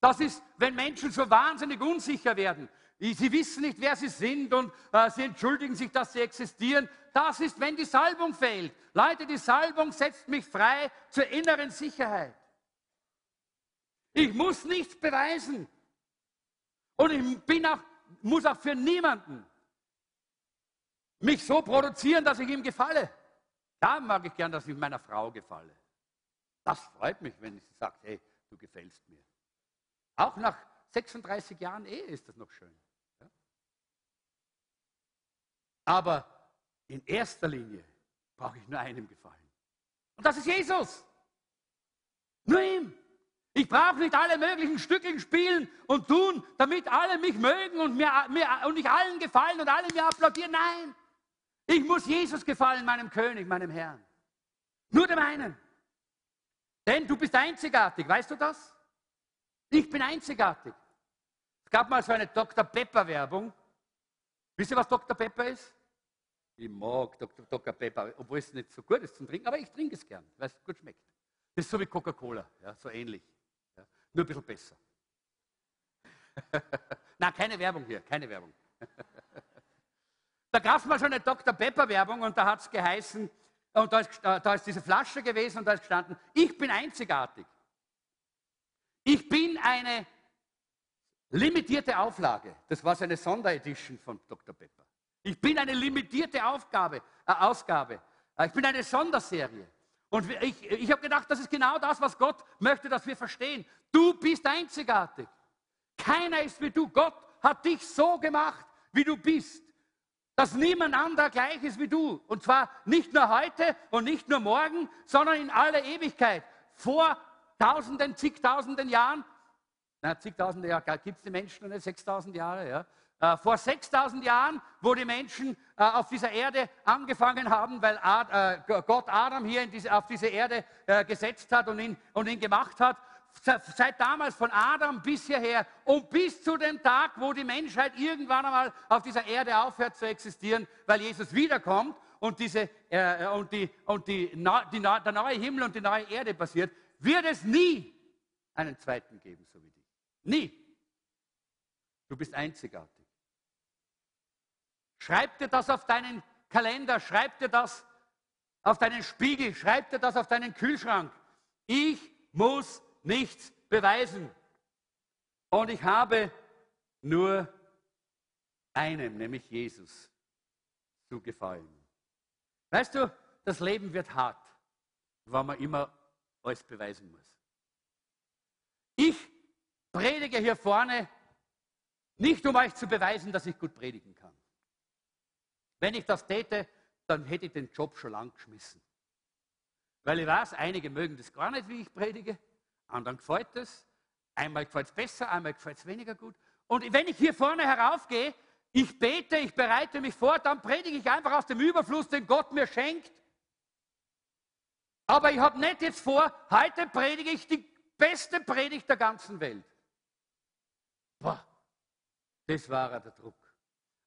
Das ist, wenn Menschen so wahnsinnig unsicher werden. Sie wissen nicht, wer sie sind und äh, sie entschuldigen sich, dass sie existieren. Das ist, wenn die Salbung fehlt. Leute, die Salbung setzt mich frei zur inneren Sicherheit. Ich muss nichts beweisen. Und ich bin auch, muss auch für niemanden mich so produzieren, dass ich ihm gefalle. Da mag ich gern, dass ich meiner Frau gefalle. Das freut mich, wenn sie sagt, hey, du gefällst mir. Auch nach 36 Jahren Ehe ist das noch schön. Aber in erster Linie brauche ich nur einem gefallen. Und das ist Jesus. Nur ihm. Ich brauche nicht alle möglichen Stückchen spielen und tun, damit alle mich mögen und, mir, mir, und ich allen gefallen und alle mir applaudieren. Nein, ich muss Jesus gefallen, meinem König, meinem Herrn. Nur dem einen. Denn du bist einzigartig, weißt du das? Ich bin einzigartig. Es gab mal so eine Dr. Pepper-Werbung. Wisst ihr, was Dr. Pepper ist? Ich mag Dr. Dr. Pepper, obwohl es nicht so gut ist zum Trinken, aber ich trinke es gern, weil es gut schmeckt. Das ist so wie Coca-Cola, ja, so ähnlich. Ja, nur ein bisschen besser. Na, keine Werbung hier, keine Werbung. da gab es mal schon eine Dr. Pepper-Werbung und da hat es geheißen, und da ist, da ist diese Flasche gewesen und da ist gestanden, ich bin einzigartig. Ich bin eine limitierte Auflage. Das war so eine Sonderedition von Dr. Pepper. Ich bin eine limitierte Aufgabe, äh, Ausgabe. Äh, ich bin eine Sonderserie. Und ich, ich habe gedacht, das ist genau das, was Gott möchte, dass wir verstehen. Du bist einzigartig. Keiner ist wie du. Gott hat dich so gemacht, wie du bist. Dass niemand anderer gleich ist wie du. Und zwar nicht nur heute und nicht nur morgen, sondern in aller Ewigkeit. Vor tausenden, zigtausenden Jahren. Na, zigtausende Jahre gibt es die Menschen noch nicht, 6000 Jahre, ja. Äh, vor 6000 Jahren, wo die Menschen äh, auf dieser Erde angefangen haben, weil äh, Gott Adam hier diese, auf diese Erde gesetzt hat und ihn, und ihn gemacht hat, seit damals von Adam bis hierher und bis zu dem Tag, wo die Menschheit irgendwann einmal auf dieser Erde aufhört zu existieren, weil Jesus wiederkommt und, diese, und, die, und die, die, der neue Himmel und die neue Erde passiert, wird es nie einen zweiten geben, so wie. Nie. Du bist einzigartig. Schreib dir das auf deinen Kalender, schreib dir das auf deinen Spiegel, schreib dir das auf deinen Kühlschrank. Ich muss nichts beweisen. Und ich habe nur einem, nämlich Jesus, zu gefallen. Weißt du, das Leben wird hart, weil man immer alles beweisen muss. Ich predige hier vorne nicht, um euch zu beweisen, dass ich gut predigen kann. Wenn ich das täte, dann hätte ich den Job schon lang geschmissen. Weil ich weiß, einige mögen das gar nicht, wie ich predige. Anderen gefällt es. Einmal gefällt es besser, einmal gefällt es weniger gut. Und wenn ich hier vorne heraufgehe, ich bete, ich bereite mich vor, dann predige ich einfach aus dem Überfluss, den Gott mir schenkt. Aber ich habe nicht jetzt vor, heute predige ich die beste Predigt der ganzen Welt. Boah, das war der Druck.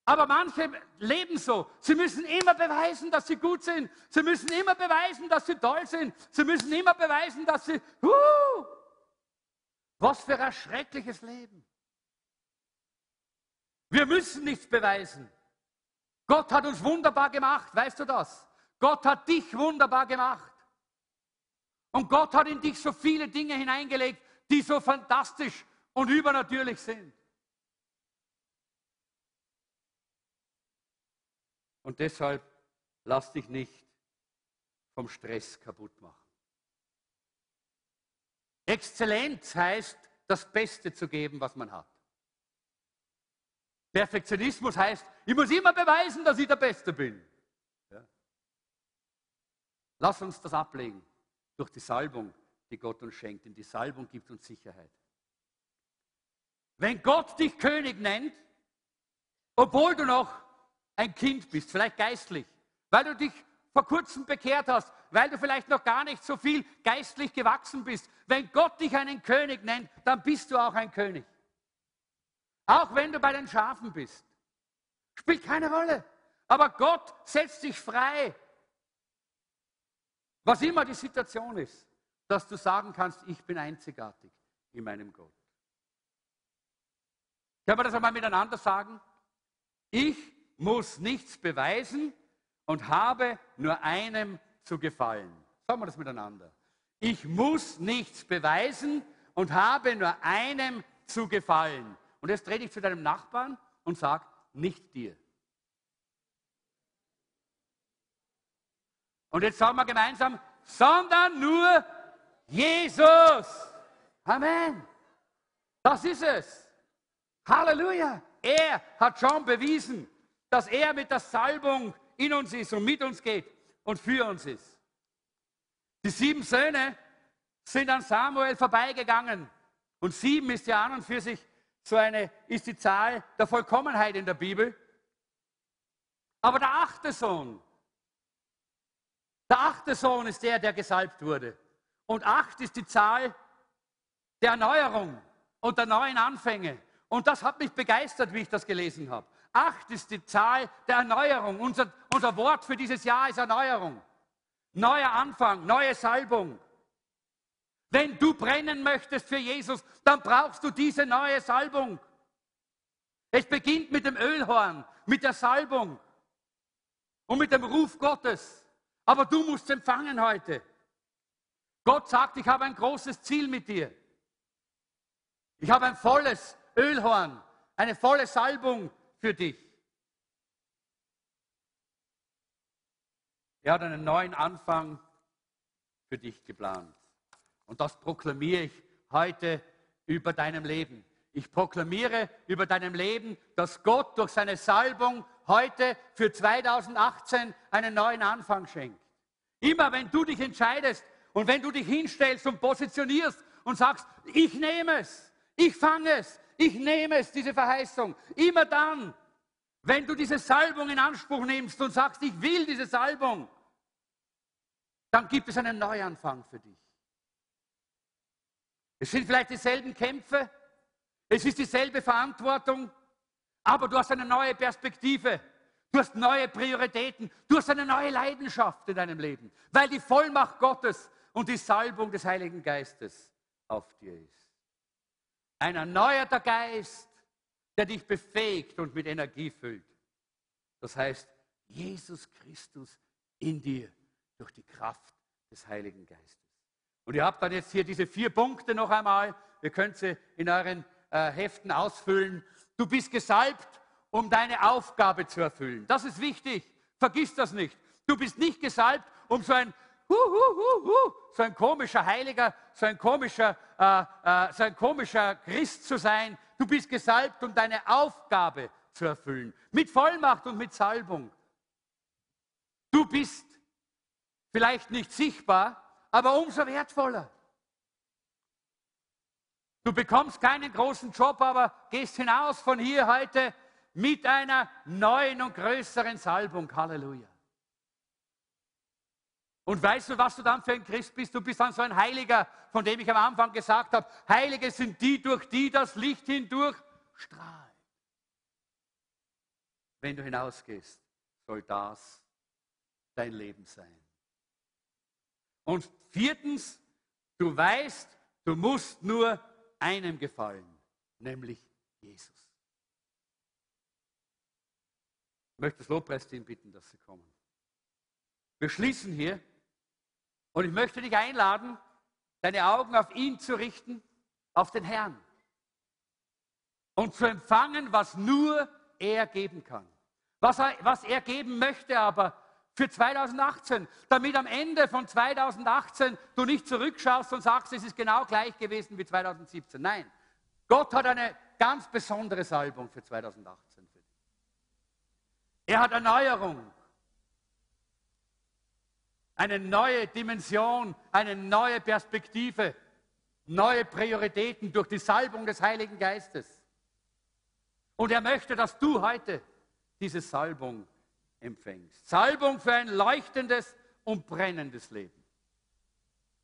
Aber manche leben so. Sie müssen immer beweisen, dass sie gut sind. Sie müssen immer beweisen, dass sie toll sind. Sie müssen immer beweisen, dass sie... Uh, was für ein schreckliches Leben. Wir müssen nichts beweisen. Gott hat uns wunderbar gemacht, weißt du das? Gott hat dich wunderbar gemacht. Und Gott hat in dich so viele Dinge hineingelegt, die so fantastisch und übernatürlich sind. Und deshalb lass dich nicht vom Stress kaputt machen. Exzellenz heißt, das Beste zu geben, was man hat. Perfektionismus heißt, ich muss immer beweisen, dass ich der Beste bin. Ja. Lass uns das ablegen durch die Salbung, die Gott uns schenkt. Denn die Salbung gibt uns Sicherheit. Wenn Gott dich König nennt, obwohl du noch ein Kind bist, vielleicht geistlich, weil du dich vor kurzem bekehrt hast, weil du vielleicht noch gar nicht so viel geistlich gewachsen bist. Wenn Gott dich einen König nennt, dann bist du auch ein König. Auch wenn du bei den Schafen bist. Spielt keine Rolle. Aber Gott setzt dich frei. Was immer die Situation ist, dass du sagen kannst, ich bin einzigartig in meinem Gott. Können wir das einmal miteinander sagen? Ich muss nichts beweisen und habe nur einem zu gefallen. Sagen wir das miteinander. Ich muss nichts beweisen und habe nur einem zu gefallen. Und jetzt trete ich zu deinem Nachbarn und sage, nicht dir. Und jetzt sagen wir gemeinsam, sondern nur Jesus. Amen. Das ist es. Halleluja. Er hat schon bewiesen, dass er mit der Salbung in uns ist und mit uns geht und für uns ist. Die sieben Söhne sind an Samuel vorbeigegangen. Und sieben ist ja an und für sich so eine, ist die Zahl der Vollkommenheit in der Bibel. Aber der achte Sohn, der achte Sohn ist der, der gesalbt wurde. Und acht ist die Zahl der Erneuerung und der neuen Anfänge. Und das hat mich begeistert, wie ich das gelesen habe. Acht ist die Zahl der Erneuerung. Unser, unser Wort für dieses Jahr ist Erneuerung. Neuer Anfang, neue Salbung. Wenn du brennen möchtest für Jesus, dann brauchst du diese neue Salbung. Es beginnt mit dem Ölhorn, mit der Salbung und mit dem Ruf Gottes. Aber du musst empfangen heute. Gott sagt, ich habe ein großes Ziel mit dir. Ich habe ein volles Ölhorn, eine volle Salbung für dich. Er hat einen neuen Anfang für dich geplant. Und das proklamiere ich heute über deinem Leben. ich proklamiere über deinem Leben, dass Gott durch seine Salbung heute für 2018 einen neuen Anfang schenkt. Immer wenn du dich entscheidest und wenn du dich hinstellst und positionierst und sagst, ich nehme es, ich fange es, ich nehme es, diese Verheißung. Immer dann, wenn du diese Salbung in Anspruch nimmst und sagst, ich will diese Salbung, dann gibt es einen Neuanfang für dich. Es sind vielleicht dieselben Kämpfe, es ist dieselbe Verantwortung, aber du hast eine neue Perspektive. Du hast neue Prioritäten. Du hast eine neue Leidenschaft in deinem Leben, weil die Vollmacht Gottes und die Salbung des Heiligen Geistes auf dir ist. Ein erneuerter Geist, der dich befähigt und mit Energie füllt. Das heißt, Jesus Christus in dir durch die Kraft des Heiligen Geistes. Und ihr habt dann jetzt hier diese vier Punkte noch einmal. Ihr könnt sie in euren äh, Heften ausfüllen. Du bist gesalbt, um deine Aufgabe zu erfüllen. Das ist wichtig. Vergiss das nicht. Du bist nicht gesalbt, um so ein hu, hu, hu, hu, so ein komischer Heiliger, so ein komischer, äh, äh, so ein komischer Christ zu sein. Du bist gesalbt, um deine Aufgabe zu erfüllen. Mit Vollmacht und mit Salbung. Du bist vielleicht nicht sichtbar, aber umso wertvoller. Du bekommst keinen großen Job, aber gehst hinaus von hier heute mit einer neuen und größeren Salbung. Halleluja. Und weißt du, was du dann für ein Christ bist? Du bist dann so ein Heiliger, von dem ich am Anfang gesagt habe, Heilige sind die, durch die das Licht hindurch strahlt. Wenn du hinausgehst, soll das dein Leben sein. Und viertens, du weißt, du musst nur einem gefallen, nämlich Jesus. Ich möchte das Lobpreisteam bitten, dass sie kommen. Wir schließen hier und ich möchte dich einladen, deine Augen auf ihn zu richten, auf den Herrn. Und zu empfangen, was nur er geben kann. Was er, was er geben möchte aber für 2018, damit am Ende von 2018 du nicht zurückschaust und sagst, es ist genau gleich gewesen wie 2017. Nein, Gott hat eine ganz besondere Salbung für 2018 für dich. Er hat Erneuerung eine neue Dimension, eine neue Perspektive, neue Prioritäten durch die Salbung des Heiligen Geistes. Und er möchte, dass du heute diese Salbung empfängst. Salbung für ein leuchtendes und brennendes Leben,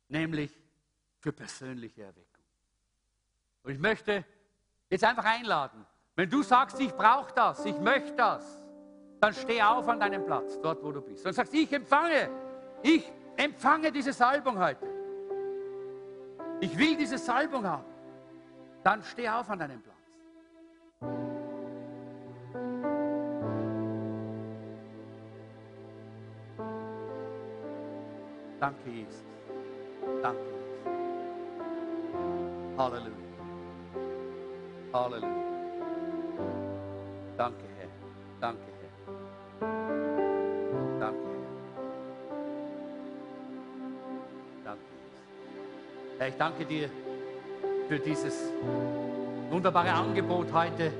nämlich für persönliche Erweckung. Und ich möchte jetzt einfach einladen, wenn du sagst, ich brauche das, ich möchte das, dann steh auf an deinem Platz, dort wo du bist, und sagst, ich empfange ich empfange diese Salbung heute. Ich will diese Salbung haben. Dann steh auf an deinem Platz. Danke, Jesus. Danke, Jesus. Halleluja. Halleluja. Danke, Herr. Danke, Herr, ich danke dir für dieses wunderbare Angebot heute,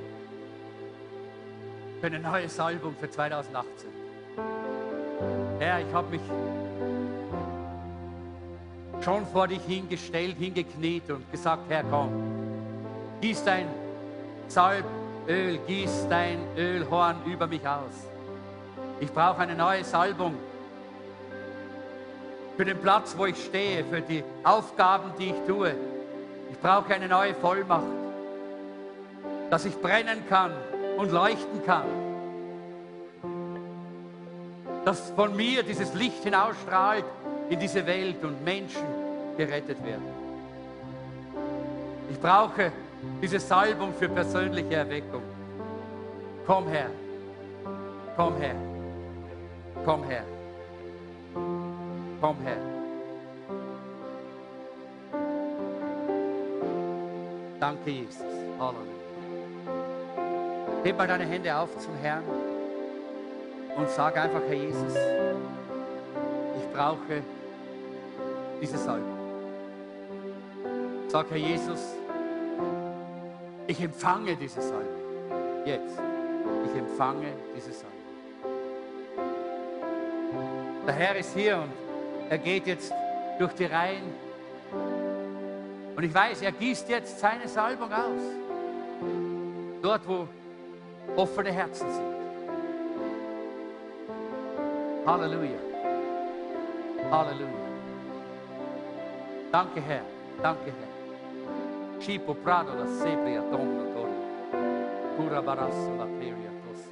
für eine neue Salbung für 2018. Herr, ich habe mich schon vor dich hingestellt, hingekniet und gesagt, Herr, komm, gieß dein Salböl, gieß dein Ölhorn über mich aus. Ich brauche eine neue Salbung für den Platz, wo ich stehe, für die Aufgaben, die ich tue. Ich brauche eine neue Vollmacht, dass ich brennen kann und leuchten kann. Dass von mir dieses Licht hinausstrahlt in diese Welt und Menschen gerettet werden. Ich brauche diese Salbung für persönliche Erweckung. Komm her, komm her, komm her. Komm her. Danke, Jesus. Halleluja. Heb mal deine Hände auf zum Herrn und sag einfach, Herr Jesus, ich brauche diese Salbung. Sag, Herr Jesus, Ich empfange diese Salbung. Jetzt. Ich empfange diese Salbung. Der Herr ist hier und er geht jetzt durch die Reihen. Und ich weiß, er gießt jetzt seine Salbung aus. Dort, wo offene Herzen sind. Halleluja. Halleluja. Danke, Herr. Danke, Herr. Cipo prado la sebria tomno torno. Pura barasso la peria tosse.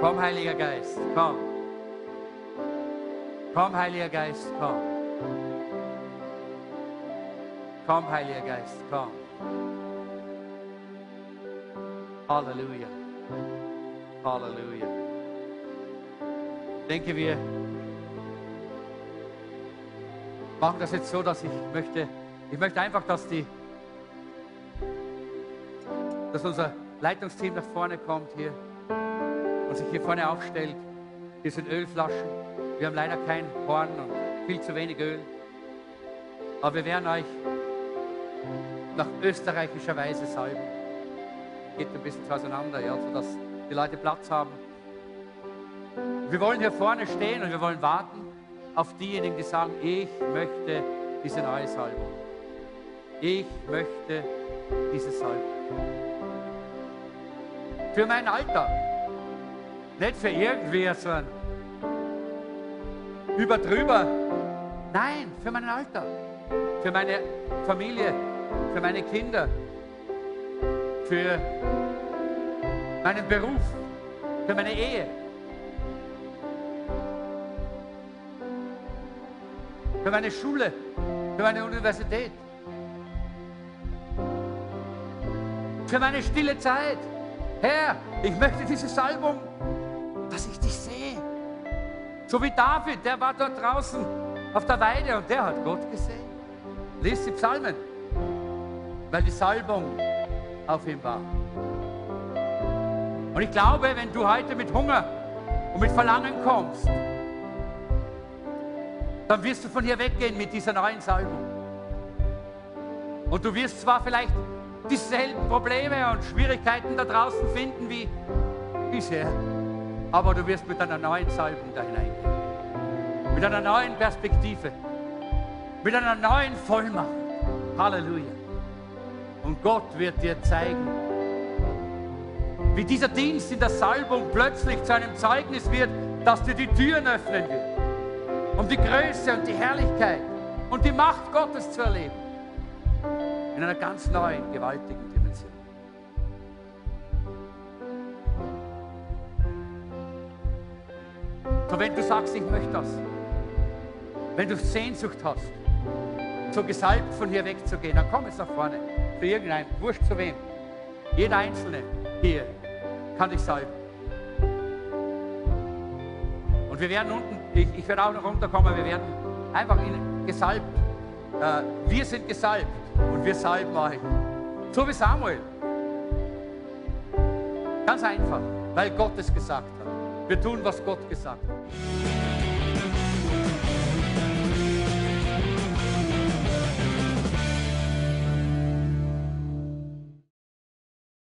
Komm, Heiliger Geist, komm. Komm, Heiliger Geist, komm. Komm, Heiliger Geist, komm. Halleluja. Halleluja. Denke wir machen das jetzt so, dass ich möchte, ich möchte einfach, dass die, dass unser Leitungsteam nach vorne kommt hier und sich hier vorne aufstellt. Hier sind Ölflaschen. Wir haben leider kein Horn und viel zu wenig Öl. Aber wir werden euch nach österreichischer Weise salben. Geht ein bisschen auseinander, ja, sodass die Leute Platz haben. Wir wollen hier vorne stehen und wir wollen warten auf diejenigen, die sagen, ich möchte diese neue Salbung. Ich möchte diese Salbung. Für meinen Alltag. Nicht für irgendwie so ein überdrüber. Nein, für meinen Alltag. Für meine Familie, für meine Kinder, für meinen Beruf, für meine Ehe. für meine Schule, für meine Universität, für meine stille Zeit. Herr, ich möchte diese Salbung, So wie David, der war dort draußen auf der Weide und der hat Gott gesehen. Lies die Psalmen, weil die Salbung auf ihm war. Und ich glaube, wenn du heute mit Hunger und mit Verlangen kommst, dann wirst du von hier weggehen mit dieser neuen Salbung. Und du wirst zwar vielleicht dieselben Probleme und Schwierigkeiten da draußen finden wie bisher, aber du wirst mit einer neuen Salbung da hineingehen. Mit einer neuen Perspektive. Mit einer neuen Vollmacht. Halleluja. Und Gott wird dir zeigen, wie dieser Dienst in der Salbung plötzlich zu einem Zeugnis wird, dass dir die Türen öffnen wird um die Größe und die Herrlichkeit und die Macht Gottes zu erleben. In einer ganz neuen, gewaltigen Dimension. So, wenn du sagst, ich möchte das, wenn du Sehnsucht hast, so gesalbt von hier wegzugehen, dann komm jetzt nach vorne. Für irgendeinen, wurscht zu wem. Jeder Einzelne hier kann dich salben. Und wir werden unten ich, ich werde auch noch runterkommen. Wir werden einfach gesalbt. Äh, wir sind gesalbt und wir salben euch. So wie Samuel. Ganz einfach, weil Gott es gesagt hat. Wir tun, was Gott gesagt hat.